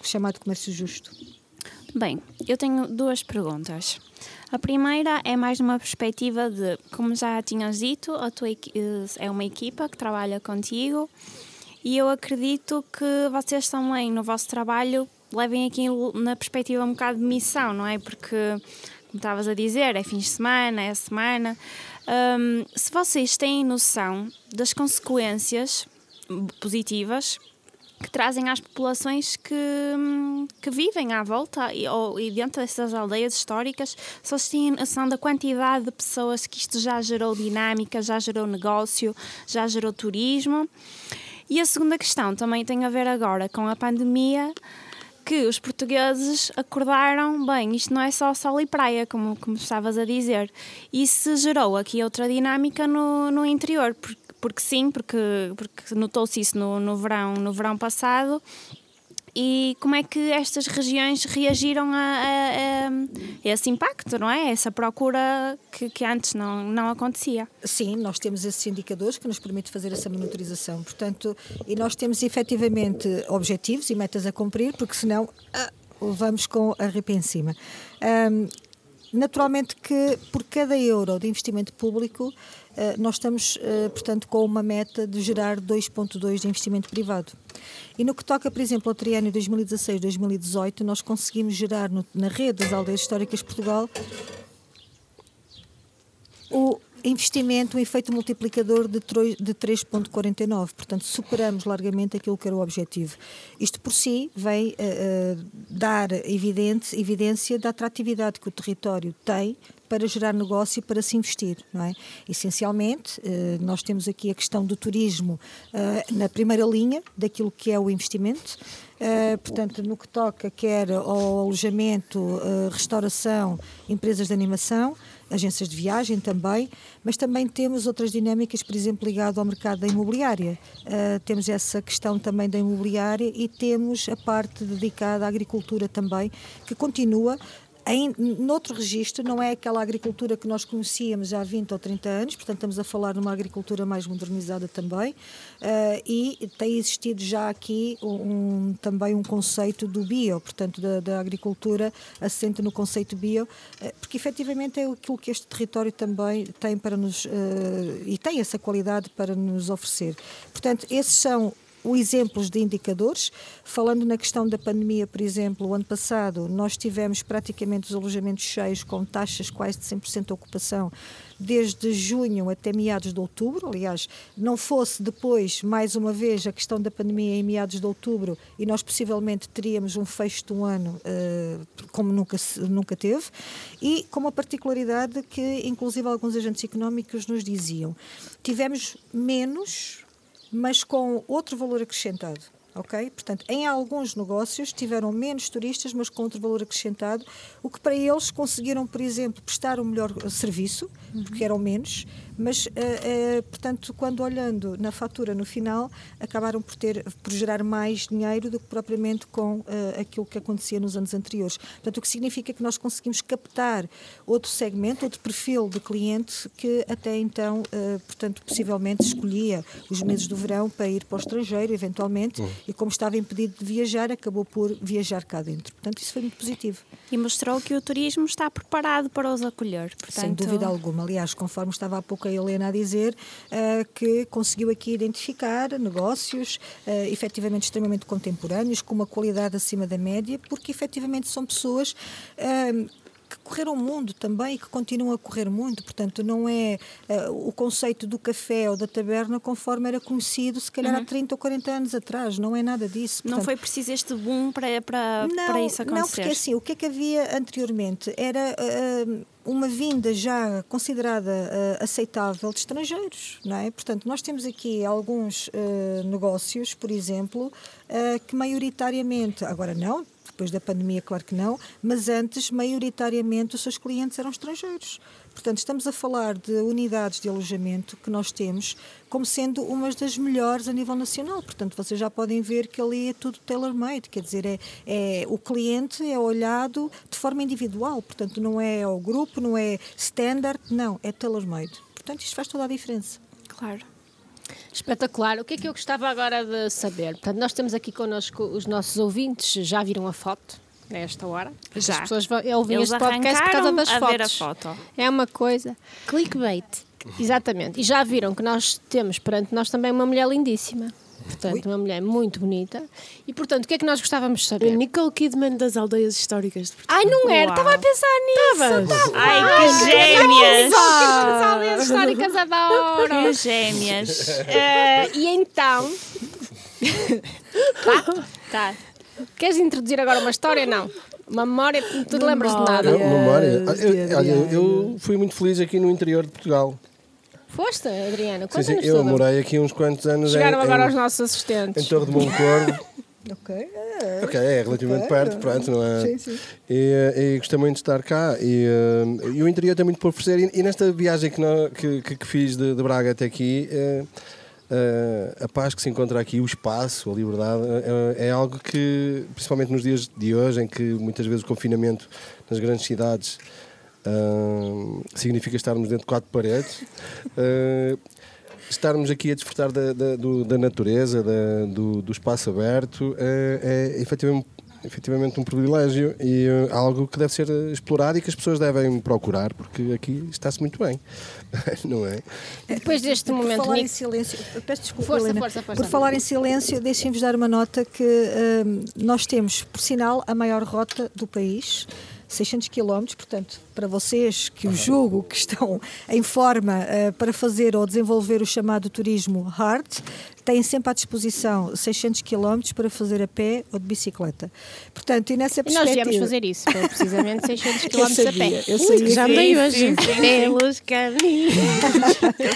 O chamado comércio justo. Bem, eu tenho duas perguntas. A primeira é mais numa perspectiva de, como já tinhas dito, a tua é uma equipa que trabalha contigo e eu acredito que vocês também no vosso trabalho levem aquilo na perspectiva um bocado de missão, não é? Porque, como estavas a dizer, é fins de semana, é semana. Um, se vocês têm noção das consequências positivas que trazem às populações que, que vivem à volta e, ou, e dentro dessas aldeias históricas, só se têm noção da quantidade de pessoas que isto já gerou dinâmica, já gerou negócio, já gerou turismo. E a segunda questão também tem a ver agora com a pandemia, que os portugueses acordaram, bem, isto não é só sol e praia, como, como estavas a dizer. Se gerou aqui outra dinâmica no, no interior, porque porque sim, porque, porque notou-se isso no, no, verão, no verão passado. E como é que estas regiões reagiram a, a, a esse impacto, não é? Essa procura que, que, antes não, não acontecia. Sim, nós temos esses indicadores que nos permitem fazer essa monitorização. Portanto, e nós temos efetivamente objetivos e metas a cumprir, porque senão ah, vamos com a ripa em cima. Um, naturalmente que por cada euro de investimento público nós estamos, eh, portanto, com uma meta de gerar 2,2 de investimento privado. E no que toca, por exemplo, ao triênio 2016-2018, nós conseguimos gerar no, na rede das aldeias históricas de Portugal o investimento, um efeito multiplicador de 3,49. Portanto, superamos largamente aquilo que era o objetivo. Isto por si vem uh, uh, dar evidente, evidência da atratividade que o território tem para gerar negócio e para se investir, não é? Essencialmente, uh, nós temos aqui a questão do turismo na primeira linha daquilo que é o investimento. portanto, no que toca quer ao alojamento, restauração, empresas de animação, agências de viagem também, mas também temos outras dinâmicas, por exemplo, ligado ao mercado da imobiliária. Uh, temos essa questão também da imobiliária e temos a parte dedicada à agricultura também, que continua em noutro registro, não é aquela agricultura que nós conhecíamos há 20 ou 30 anos, portanto estamos a falar numa agricultura mais modernizada também, uh, e tem existido já aqui um, também um conceito do bio, portanto da, da agricultura assente no conceito bio, uh, porque efetivamente é aquilo que este território também tem para nos, uh, e tem essa qualidade para nos oferecer. Portanto, esses são exemplos de indicadores. Falando na questão da pandemia, por exemplo, o ano passado nós tivemos praticamente os alojamentos cheios com taxas quase de 100% de ocupação desde junho até meados de outubro. Aliás, não fosse depois, mais uma vez, a questão da pandemia em meados de outubro e nós possivelmente teríamos um fecho de um ano uh, como nunca, nunca teve. E com uma particularidade que, inclusive, alguns agentes económicos nos diziam: tivemos menos mas com outro valor acrescentado. Ok? Portanto, em alguns negócios tiveram menos turistas, mas com outro valor acrescentado, o que para eles conseguiram, por exemplo, prestar um melhor serviço, porque eram menos, Mas, eh, eh, portanto, quando olhando na fatura no final, acabaram por, ter, por gerar mais dinheiro do que propriamente com eh, aquilo que acontecia nos anos anteriores. Portanto, o que significa que nós conseguimos captar outro segmento, outro perfil de cliente que até então, portanto, possivelmente escolhia os meses do verão para ir para o estrangeiro, eventualmente, e como estava impedido de viajar, acabou por viajar cá dentro. Portanto, isso foi muito positivo. E mostrou que o turismo está preparado para os acolher. Portanto, Sem dúvida alguma. Aliás, conforme estava há pouco a Helena a dizer, eh, que conseguiu aqui identificar negócios eh, efetivamente extremamente contemporâneos, com uma qualidade acima da média, porque efetivamente são pessoas. Correram o mundo também e que continuam a correr muito, portanto não é eh, o conceito do café ou da taberna conforme era conhecido se calhar há 30 ou 40 anos atrás, não é nada disso. Não Portanto, foi preciso este boom para, para, não, para isso acontecer. Não, porque assim, o que é que havia anteriormente? Era ah, uma vinda já considerada ah, aceitável de estrangeiros, não é? Portanto, nós temos aqui alguns ah, negócios, por exemplo, ah, que maioritariamente, agora não, depois da pandemia, claro que não, mas antes, maioritariamente, os seus clientes eram estrangeiros. Portanto, estamos a falar de unidades de alojamento que nós temos como sendo umas das melhores a nível nacional. Portanto, vocês já podem ver que ali é tudo tailor-made, quer dizer, é, é, o cliente é olhado de forma individual. Portanto, não é ao grupo, não é standard, não, é tailor-made. Portanto, isto faz toda a diferença. Claro. Espetacular. O que é que eu gostava agora de saber? Portanto, nós temos aqui connosco os nossos ouvintes, já viram a foto nesta hora? Já. As pessoas vão- Eles este podcast por causa das a fotos. ver a foto. É uma coisa. Clickbait. Exatamente. E já viram que nós temos perante nós também uma mulher lindíssima. Portanto, uma mulher muito bonita. E, portanto, o que é que nós gostávamos de saber? Nicole Kidman das aldeias históricas de Portugal. Ai, não era. Estava a pensar nisso. Estavas? Ai, que gêmeas! As aldeias históricas adoro. Que gêmeas! Eh, e então. tá? Tá. Queres introduzir agora uma história? Não. Uma memória? Tu te lembras de nada? Eu, memória. Ah, eu- olha, eu fui muito feliz aqui no interior de Portugal. Foste, Adriana? Sim, sim, eu tudo. morei aqui uns quantos anos em, Chegaram agora em, os nossos assistentes. em Torre de Moncorvo. Ok. Ok, é relativamente perto, pronto, não é? Sim, sim. E, eh, e gostei muito de estar cá. E, eh, e o interior tem muito por oferecer. E, e nesta viagem que, nó- que, que- que fiz de, de Braga até aqui, eh, eh, a paz que se encontra aqui, o espaço, a liberdade, eh, é algo que, principalmente nos dias de hoje, em que muitas vezes o confinamento nas grandes cidades significa estarmos dentro de quatro paredes. eh, estarmos aqui a desfrutar da, da, do- da natureza, da- do, do espaço aberto, é, é efetivamente, efetivamente um privilégio e eh, algo que deve ser explorado e que as pessoas devem procurar, porque aqui está-se muito bem, não é? Depois deste Por momento, falar em Nico, silêncio, peço desculpa, Força, Helena. força, força. Por falar em silêncio, deixem-vos dar uma nota que hum, nós temos, por sinal, a maior rota do país. 600 km, portanto, para vocês que o julgo que estão em forma eh, para fazer ou desenvolver o chamado turismo hard, têm sempre à disposição 600 km para fazer a pé ou de bicicleta. Portanto, e nessa e nós perspectiva... viemos fazer isso, foi precisamente 600 Eu km a sabia, pé. eu sabia Já andei hoje. Pelos caminhos.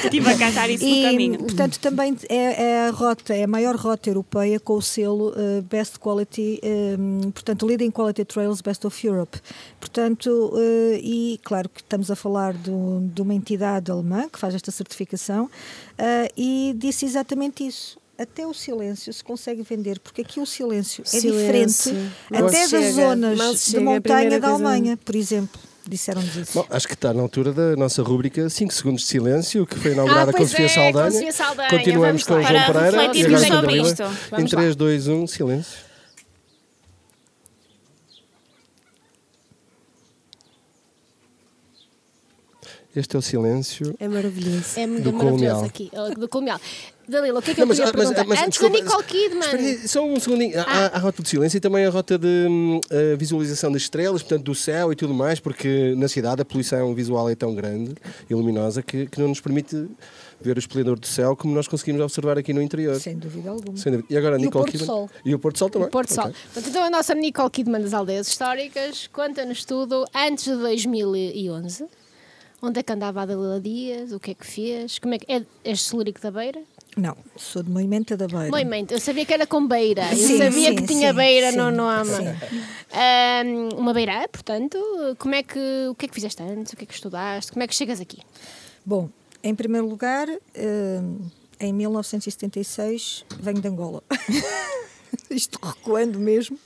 Estive a cantar isso no E, caminho. portanto, também é, é a rota, é a maior rota europeia com o selo eh, Best Quality, eh, portanto, Leading Quality Trails Best of Europe. Portanto, eh, e claro que estamos a falar do- de uma entidade alemã que faz esta certificação eh, e disse exatamente isso. Até o silêncio se consegue vender, porque aqui o silêncio, é Silêncio. diferente Mal até se das chega, zonas de chega, montanha da Alemanha, por exemplo. Disseram-nos isso. Bom, acho que está na altura da nossa rúbrica 5 segundos de silêncio, que foi inaugurada Ah, Sofia é, Sofia Saldanha. Continuamos com o. João Pereira e agora sobre isto. Em Vamos lá. 3, 2, 1, silêncio. Este é o silêncio. É maravilhoso. É muito Do maravilhoso aqui, eh, do Colonial. Dalila, o que é que Não, eu mas- queria mas- perguntar? mas, Antes desculpa, da Nicole Kidman. Só um segundinho. Há, há a rota do silêncio e também a rota de hum, a visualização das estrelas, portanto, do céu e tudo mais, porque na cidade a poluição visual é tão grande e luminosa que, que não nos permite ver o esplendor do céu como nós conseguimos observar aqui no interior. Sem dúvida alguma. Sem dúvida. E agora a o Nicole Kidman. sol. E o Porto Sol também. Porto Sol. Ok. Portanto, então a nossa Nicole Kidman das aldeias históricas conta-nos tudo antes de 2011. Onde é que andava a Dalila Dias? O que é que fez? Como é que é? És celúrico da Beira? Não, sou de Moimenta da Beira. Moimento, eu sabia que era com beira. Eu Sim, sabia sim, que tinha sim, beira no nome. sim. Ahm, uma beira, portanto, como é que, o que é que fizeste antes? O que é que estudaste? Como é que chegas aqui? Bom, Em primeiro lugar, em 1976, venho de Angola. Isto recuando mesmo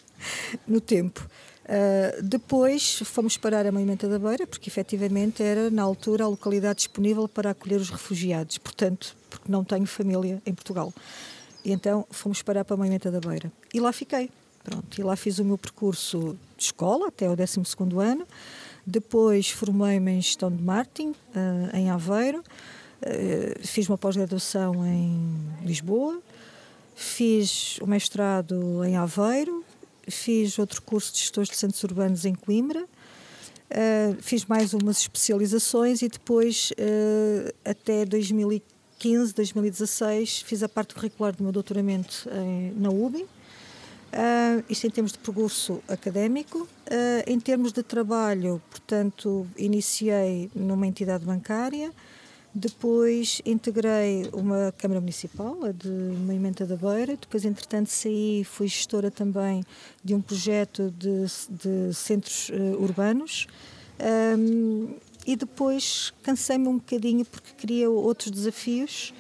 no tempo. Uh, depois fomos parar a Moimenta da Beira, porque efetivamente era, na altura, a localidade disponível para acolher os refugiados. Portanto, porque não tenho família em Portugal. E então fomos parar para a Moimenta da Beira. E lá fiquei. Pronto, e lá fiz o meu percurso de escola até o 12 ano. Depois formei-me em gestão de marketing uh, em Aveiro. Uh, fiz uma pós-graduação em Lisboa. Fiz o mestrado em Aveiro. Fiz outro curso de gestores de centros urbanos em Coimbra. Uh, fiz mais umas especializações e depois, até 2015, 2016, fiz a parte curricular do meu doutoramento em, na UBI Uh, isto em termos de percurso académico. Uh, em termos de trabalho, portanto, iniciei numa entidade bancária, depois integrei uma Câmara Municipal, a de Moimenta da Beira, depois, entretanto, saí, fui gestora também de um projeto de, de centros uh, urbanos. Um, e depois cansei-me um bocadinho porque queria outros desafios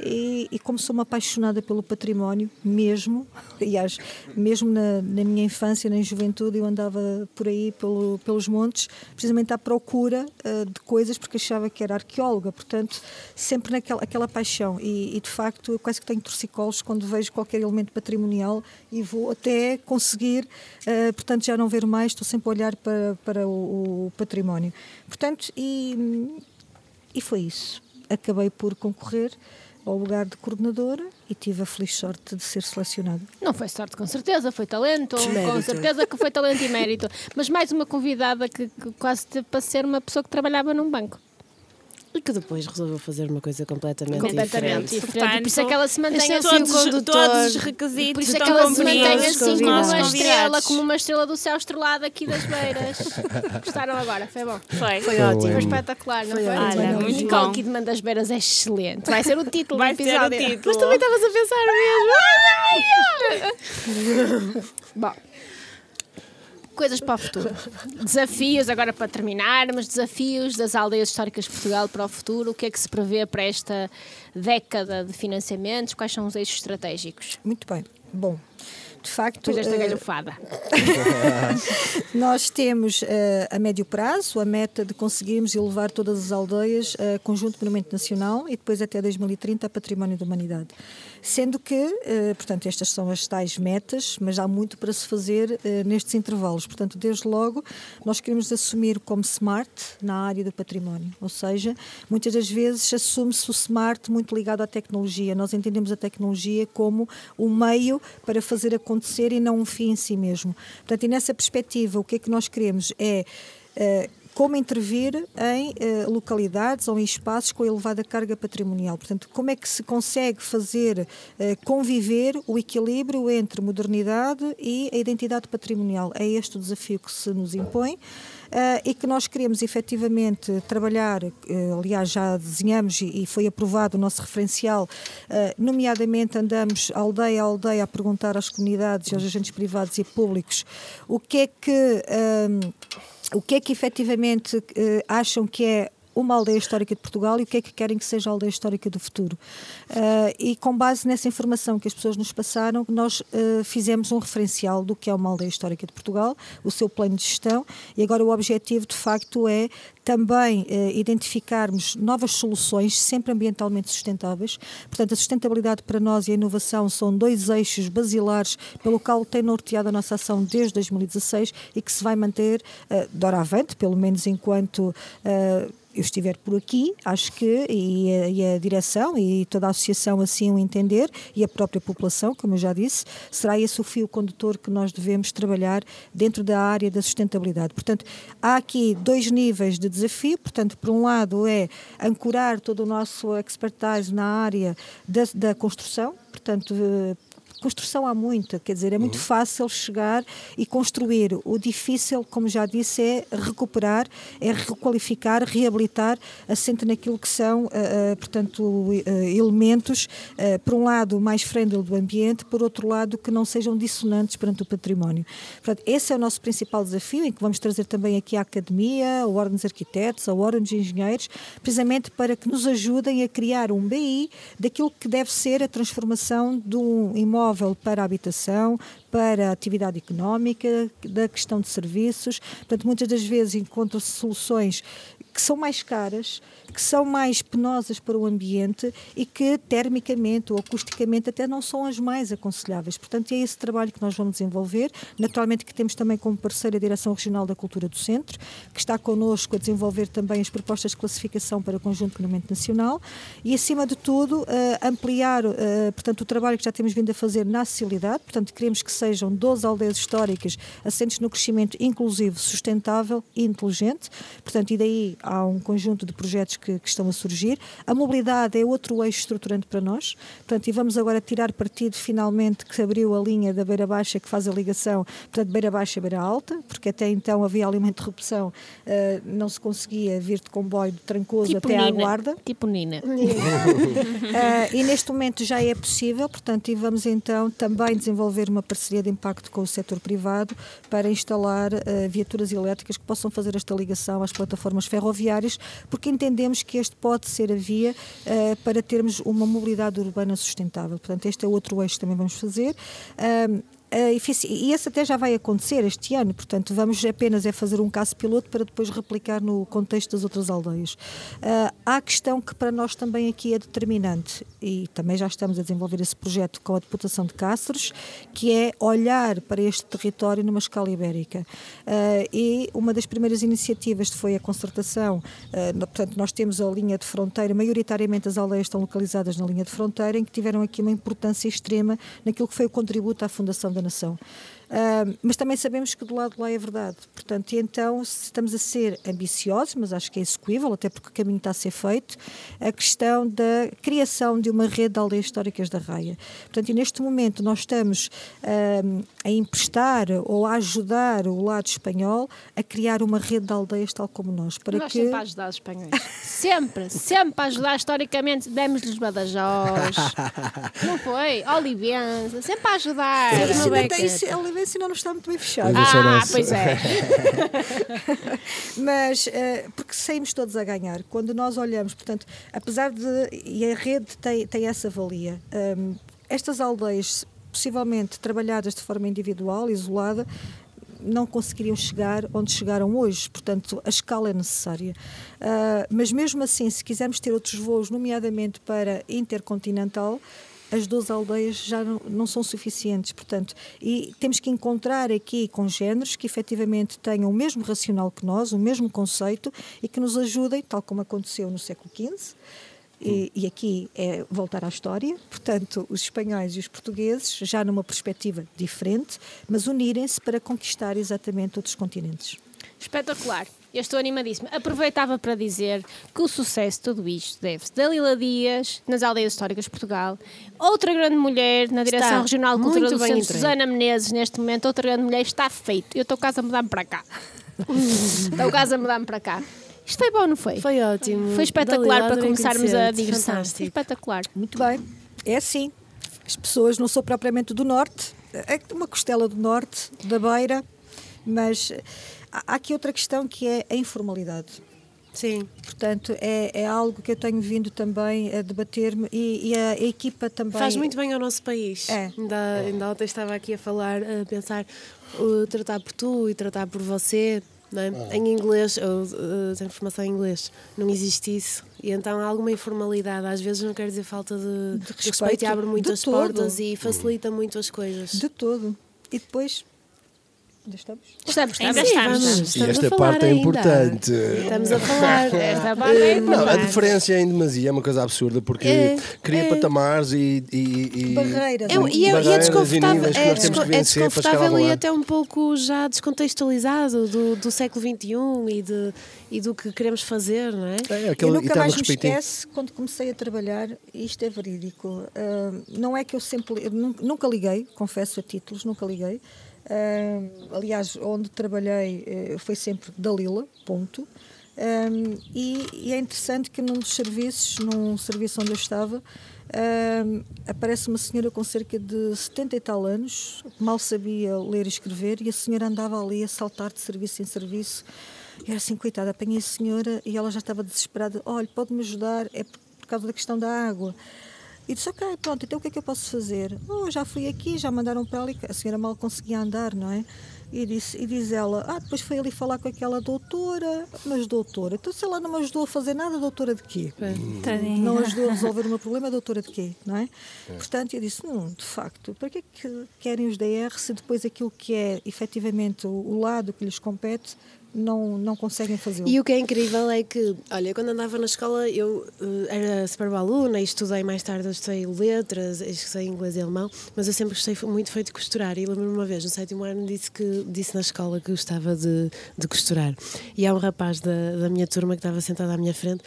e, e, como sou uma apaixonada pelo património, mesmo, aliás, mesmo na, na, minha infância, na juventude, eu andava por aí pelo, pelos montes, precisamente à procura uh, de coisas, porque achava que era arqueóloga, portanto, sempre naquela aquela paixão. E, e, de facto, eu quase que tenho torcicolos quando vejo qualquer elemento patrimonial e vou até conseguir, uh, portanto, já não ver mais, estou sempre a olhar para, para o, o património. Portanto, e, e foi isso. Acabei por concorrer ao lugar de coordenadora e tive a feliz sorte de ser selecionada. Não foi sorte, com certeza, foi talento, mérito. com certeza que foi talento e mérito. Mas mais uma convidada que, que quase teve para ser uma pessoa que trabalhava num banco. E que depois resolveu fazer uma coisa completamente, completamente diferente. diferente. por isso é que ela se mantém assim, todos, condutor, todos os requisitos por isso é que ela se mantém assim como uma estrela, como uma estrela do céu estrelado aqui das beiras. Gostaram agora? Foi bom? Foi. Foi ótimo. Foi espectacular, não foi? foi? Olha, muito bom. aqui de Mandas Beiras é excelente. Vai ser o título Vai do episódio. ser o título. Mas também estavas a pensar mesmo. bom coisas para o futuro. Desafios, agora para terminar, mas desafios das aldeias históricas de Portugal para o futuro. O que é que se prevê para esta década de financiamentos? Quais são os eixos estratégicos? Muito bem. Bom, de facto. Depois desta uh, galhofada. nós temos uh, a médio prazo a meta de conseguirmos elevar todas as aldeias a conjunto monumento nacional e depois até 2030 a património da humanidade. Sendo que, uh, portanto, estas são as tais metas, mas há muito para se fazer nestes intervalos. Portanto, desde logo, nós queremos assumir como smart na área do património. Ou seja, muitas das vezes assume-se o smart muito ligado à tecnologia. Nós entendemos a tecnologia como um meio para fazer acontecer e não um fim em si mesmo. Portanto, e nessa perspectiva, o que é que nós queremos é uh, como intervir em uh, localidades ou em espaços com elevada carga patrimonial. Portanto, como é que se consegue fazer uh, conviver o equilíbrio entre modernidade e a identidade patrimonial? É este o desafio que se nos impõe. Uh, e que nós queremos efetivamente trabalhar, aliás, já desenhamos e, e, foi aprovado o nosso referencial, nomeadamente andamos aldeia a aldeia a perguntar às comunidades, aos agentes privados e públicos o que é que. O que é que efetivamente acham que é uma aldeia histórica de Portugal e o que é que querem que seja a aldeia histórica do futuro. Uh, e com base nessa informação que as pessoas nos passaram, nós uh, fizemos um referencial do que é uma aldeia histórica de Portugal, o seu plano de gestão, e agora o objetivo de facto é também uh, identificarmos novas soluções, sempre ambientalmente sustentáveis. Portanto, a sustentabilidade para nós e a inovação são dois eixos basilares pelo qual tem norteado a nossa ação desde 2016 e que se vai manter uh, doravante, pelo menos enquanto eu estiver por aqui, acho que, e a, e a, direção e toda a associação assim o entender, e a própria população, como eu já disse, será esse o fio condutor que nós devemos trabalhar dentro da área da sustentabilidade. Portanto, há aqui dois níveis de desafio, portanto, por um lado é ancorar todo o nosso expertise na área da, da construção, portanto, Construção há muita, quer dizer, é muito fácil chegar e construir. O difícil, como já disse, é recuperar, é requalificar, reabilitar, assente naquilo que são, uh, uh, portanto, uh, elementos, por um lado, mais friendly do ambiente, por outro lado, que não sejam dissonantes perante o património. Portanto, esse é o nosso principal desafio, em que vamos trazer também aqui a Academia, a Ordem dos Arquitetos, a Ordem dos Engenheiros, precisamente para que nos ajudem a criar um BI daquilo que deve ser a transformação de um imóvel para a habitação, para a atividade económica, da questão de serviços. Portanto, muitas das vezes encontram-se soluções que são mais caras, que são mais penosas para o ambiente e que termicamente ou acusticamente até não são as mais aconselháveis. Portanto, é esse trabalho que nós vamos desenvolver. Naturalmente que temos também como parceira a Direção Regional da Cultura do Centro, que está connosco a desenvolver também as propostas de classificação para o Conjunto Monumento Nacional e, acima de tudo, uh, ampliar uh, portanto, o trabalho que já temos vindo a fazer na acessibilidade. Portanto, queremos que sejam 12 aldeias históricas assentes no crescimento inclusivo, sustentável e inteligente. Portanto, e daí há um conjunto de projetos que, que, estão a surgir. A mobilidade é outro eixo estruturante para nós. Portanto, e vamos agora tirar partido finalmente que abriu a linha da Beira Baixa que faz a ligação, portanto, Beira Baixa e Beira Alta, porque até então havia ali uma interrupção, uh, não se conseguia vir de comboio de Trancoso tipo até Nina, à Guarda. Tipo Nina. uh, e neste momento já é possível, portanto, e vamos então também desenvolver uma parceria de impacto com o setor privado para instalar uh, viaturas elétricas que possam fazer esta ligação às plataformas ferroviárias, porque entendemos que este pode ser a via uh, para termos uma mobilidade urbana sustentável. Portanto, este é outro eixo que também vamos fazer. Uh, e esse até já vai acontecer este ano, portanto, vamos apenas é fazer um caso piloto para depois replicar no contexto das outras aldeias. Uh, há a questão que para nós também aqui é determinante, e também já estamos a desenvolver esse projeto com a Deputação de Cáceres, que é olhar para este território numa escala ibérica. Uh, e uma das primeiras iniciativas foi a concertação, uh, portanto, nós temos a linha de fronteira, maioritariamente as aldeias estão localizadas na linha de fronteira, em que tiveram aqui uma importância extrema naquilo que foi o contributo à Fundação da nação. Uh, mas também sabemos que do lado de lá é verdade. Portanto, então estamos a ser ambiciosos, mas acho que é execuível, até porque o caminho está a ser feito, a questão da criação de uma rede de aldeias históricas da Raia. Portanto, e neste momento nós estamos uh, a emprestar ou a ajudar o lado espanhol a criar uma rede de aldeias tal como nós. Para nós que... sempre a ajudar os espanhóis. sempre, sempre a ajudar historicamente. Demos-lhes Badajoz. Não foi? Olivença, sempre a ajudar. Ainda tem, Ainda não está muito bem fechado. Ah, pois é. Mas, uh, porque saímos todos a ganhar. Quando nós olhamos, portanto, apesar de. E a rede tem, tem essa valia. Um, estas aldeias, possivelmente trabalhadas de forma individual, isolada, não conseguiriam chegar onde chegaram hoje. Portanto, a escala é necessária. Uh, mas mesmo assim, se quisermos ter outros voos, nomeadamente para intercontinental, as 12 aldeias já não, não, são suficientes, portanto, e temos que encontrar aqui congêneres que efetivamente tenham o mesmo racional que nós, o mesmo conceito e que nos ajudem, tal como aconteceu no século XV, e, e, aqui é voltar à história, portanto, os espanhóis e os portugueses, já numa perspectiva diferente, mas unirem-se para conquistar exatamente outros continentes. Espetacular. Eu estou animadíssima. Aproveitava para dizer que o sucesso de tudo isto deve-se da Lila Dias, nas aldeias históricas de Portugal, outra grande mulher na Direção Está Regional de Cultura do Centro. Susana Menezes, neste momento, outra grande mulher, está feito. Eu estou quase a mudar-me para cá. estou quase a mudar-me para cá. Isto foi bom, não foi? Foi ótimo. Foi espetacular para começarmos a digressão. Fantástico. Espetacular. Muito bem, é assim. As pessoas não são propriamente do Norte, é uma costela do Norte, da Beira, mas há aqui outra questão que é a informalidade. Sim. Portanto, é, é algo que eu tenho vindo também a debater-me e, e a, equipa também. Faz muito bem ao nosso país. É. Ainda, ainda ontem estava aqui a falar, a pensar, uh, tratar por tu e tratar por você. É? Em inglês, eu uh, tenho formação em inglês, não existe isso. E então há alguma informalidade, às vezes não quer dizer falta de, de respeito, respeito, e abre de muitas portas e facilita muito as coisas. De todo. E depois Ainda estamos? Estamos, Ainda estamos. estamos. E estamos esta a falar parte é ainda. importante. Estamos a falar. Esta parte é Não, a importante. diferença em demasia é uma coisa absurda porque É, cria é. patamares e, e, e Barreiras. É, e, é, e é barreiras desconfortável, é, desco- é desconfortável e até um pouco já descontextualizado do, do século XXI e, de, e do que queremos fazer, não é? É, Eu aquele nunca eterno mais me esquece quando comecei a trabalhar, isto é verídico. ah, não é que eu sempre. eu nun- nunca liguei, confesso a títulos, nunca liguei. Ah, aliás, onde trabalhei eh, foi sempre Dalila, ponto. Ah, e, e é interessante que num dos serviços, num serviço onde eu estava, ah, aparece uma senhora com cerca de 70 e tal anos, mal sabia ler e escrever, e a senhora andava ali a saltar de serviço em serviço. Eu era assim, coitada, apanhei a senhora e ela já estava desesperada. Olha, pode-me ajudar, é por, por causa da questão da água. E disse, ok, pronto, então o que é que eu posso fazer? Oh, já fui aqui, já mandaram para ali. A senhora mal conseguia andar, não é? E, disse, e diz ela, ah, depois foi ali falar com aquela doutora. Mas doutora, então se ela não me ajudou a fazer nada, doutora de quê? Tadinha. não ajudou a resolver o meu problema, doutora de quê? Não é? Portanto, eu disse, não, de facto, para que é que querem os DR se depois aquilo que é efetivamente o, o lado que lhes compete não, não conseguem fazê-lo? E o que é incrível é que, olha, quando andava na escola eu eh, era super boa aluna e estudei mais tarde, estudei letras, estudei inglês e alemão, mas eu sempre gostei muito feito de costurar. E lembro-me uma vez, no sétimo ano, disse, que, disse na escola que gostava de, de costurar. E há um rapaz da, da minha turma que estava sentado à minha frente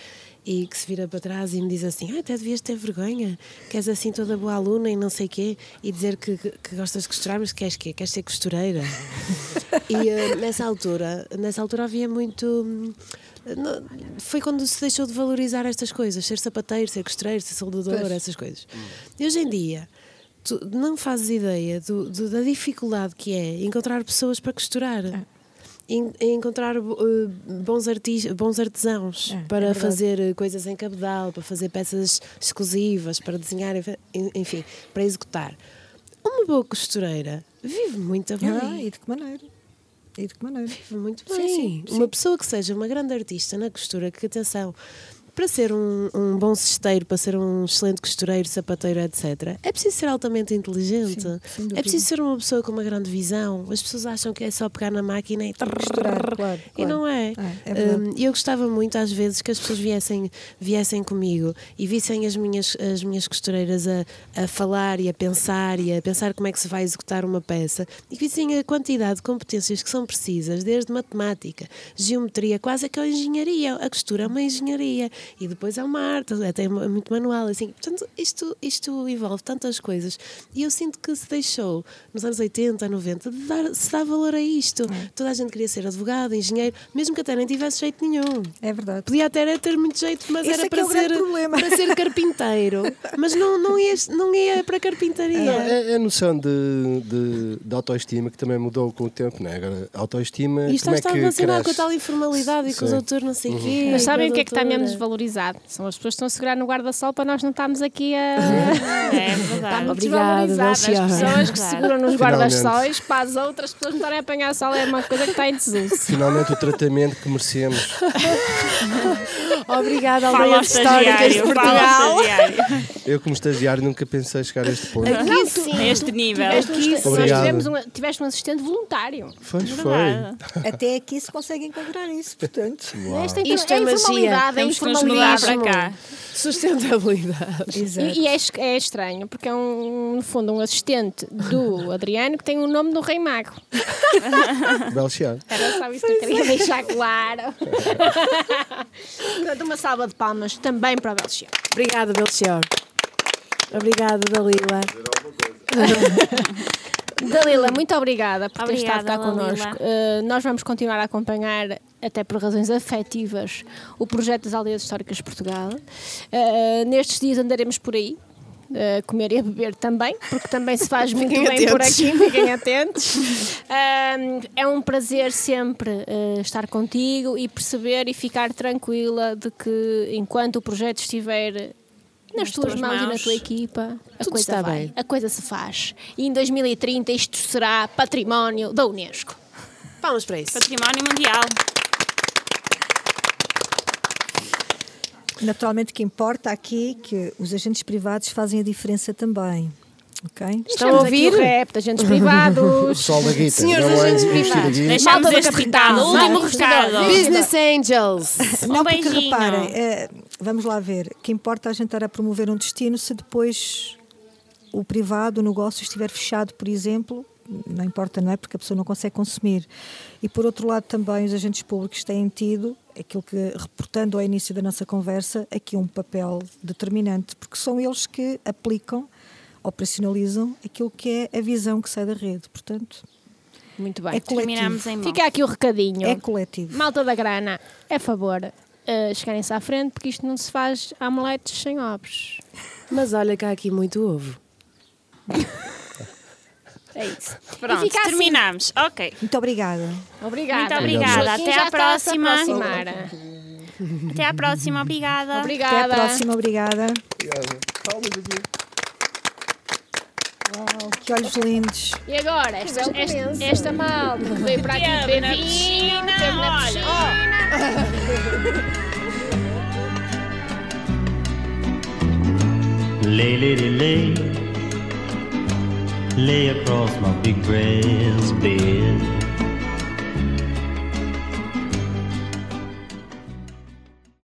e que se vira para trás e me diz assim: ah, até devias ter vergonha, que és assim toda boa aluna e não sei quê, e dizer que, que, que gostas de costurar, mas queres quê? Queres ser costureira? e eh, nessa altura, nessa altura havia muito. hum, não- foi quando se deixou de valorizar estas coisas, ser sapateiro, ser costureiro, ser soldador, Pois. essas coisas. E hoje em dia, tu não fazes ideia do- do- da dificuldade que é encontrar pessoas para costurar. En- Encontrar eh, bons, artis, bons artesãos É, é para verdade. fazer eh, coisas em cabedal, para fazer peças exclusivas, para desenhar, enf- enfim, para executar. Uma boa costureira vive muito bem. Ah, e de que maneira? E de que maneira? Vive muito Sim, bem. sim, sim. Uma pessoa que seja uma grande artista na costura, que atenção, para ser um, um bom cesteiro, para ser um excelente costureiro, sapateiro, etc., é preciso ser altamente inteligente. Sim, é preciso ser uma pessoa com uma grande visão. As pessoas acham que é só pegar na máquina e Costurar, claro, E claro. não é. É, é. Hum, eu gostava muito, às vezes, que as pessoas viessem, viessem comigo e vissem as minhas, as minhas costureiras a, a falar e a pensar e a pensar como é que se vai executar uma peça e que vissem a quantidade de competências que são precisas, desde matemática, geometria, quase que a engenharia. A costura é uma engenharia e depois é uma arte, até é muito manual. Assim. Portanto, isto, isto envolve tantas coisas e eu sinto que se deixou, nos anos 80, 90, de dar, se dar valor a isto. Toda a gente queria ser advogado, engenheiro, mesmo que até nem tivesse jeito nenhum. É verdade. Podia até era ter muito jeito, mas Esse era é para, é ser, para ser carpinteiro. mas não, não, ia, não ia para carpintaria. É, é a noção de, de, de autoestima que também mudou com o tempo, não é? Agora, autoestima. E isto como é está relacionado com a tal informalidade e com os autores não sei o quê. Mas sabem o que é que está menos valorizado? São as pessoas que estão a segurar no guarda-sol para nós não estarmos aqui a. É verdade. muito Obrigada, desvalorizado. As pessoas que seguram nos guarda-sóis para as outras pessoas não estarem a apanhar sol é uma coisa que está em desuso. Finalmente o tratamento que merecemos. Obrigada, Fala aldeia ao históricas de Portugal. Eu, como estagiário, nunca pensei chegar a este ponto. Não, sim. A este nível. Tiveste assistente- nós um, tiveste um assistente voluntário. Foi, foi. Verdade. Até aqui se consegue encontrar isso, portanto. Esta Isto é magia. informalidade, é que mudar para cá. Sustentabilidade. Exato. E, e é, é estranho, porque é um, no fundo um assistente do Adriano que tem o nome do Rei Mago. Belchiar. Era só isso que eu queria deixar claro. Portanto, uma salva de palmas também para o Belchior. Obrigada, Belchior. Obrigada, Dalila. Dalila, muito obrigada por ter Obrigada, estado cá connosco. Uh, nós vamos continuar a acompanhar, até por razões afetivas, o projeto das Aldeias Históricas de Portugal. Uh, nestes dias andaremos por aí. uh, comer e a beber também, porque também se faz muito bem por atentos. aqui, fiquem atentos. Um, é um prazer sempre uh, estar contigo e perceber e ficar tranquila de que enquanto o projeto estiver nas, Nas tuas tuas mãos, e na mãos. tua equipa, a Tudo coisa está vai, bem. a coisa se faz. E em 2030 isto será património da Unesco. Vamos para isso. Património Mundial. Naturalmente, o que importa aqui é que os agentes privados fazem a diferença também. ok? Estão a ouvir? o rap, agentes privados. da guita. Senhores não é agentes privados. Deixamos este recado, último recado. Business Angels. Não, porque reparem, eh, vamos lá ver, que importa a gente estar a promover um destino se depois o privado, o negócio estiver fechado, por exemplo, não importa, não é? Porque a pessoa não consegue consumir. E por outro lado também os agentes públicos têm tido, aquilo que, reportando ao início da nossa conversa, aqui um papel determinante, porque são eles que aplicam, operacionalizam aquilo que é a visão que sai da rede. Portanto, Muito bem. é coletivo. Terminamos em mão. Fica aqui o recadinho. É coletivo. Malta da grana, é favor, uh, chegarem-se à frente, porque isto não se faz amaletes sem ovos. Mas olha que há aqui muito ovo. É isso. Pronto, assim. terminamos. Ok. Muito obrigada. Obrigada. Muito obrigada. Até à próxima. Até à próxima. Obrigada. Obrigada. Até à próxima, obrigada. Palmas aqui. Que olhos lindos. E agora, esta, esta, esta malta que veio para aqui beber na vinho, piscina, teve na olha. piscina. Lay, lady, lay. Lay across my big brass bed.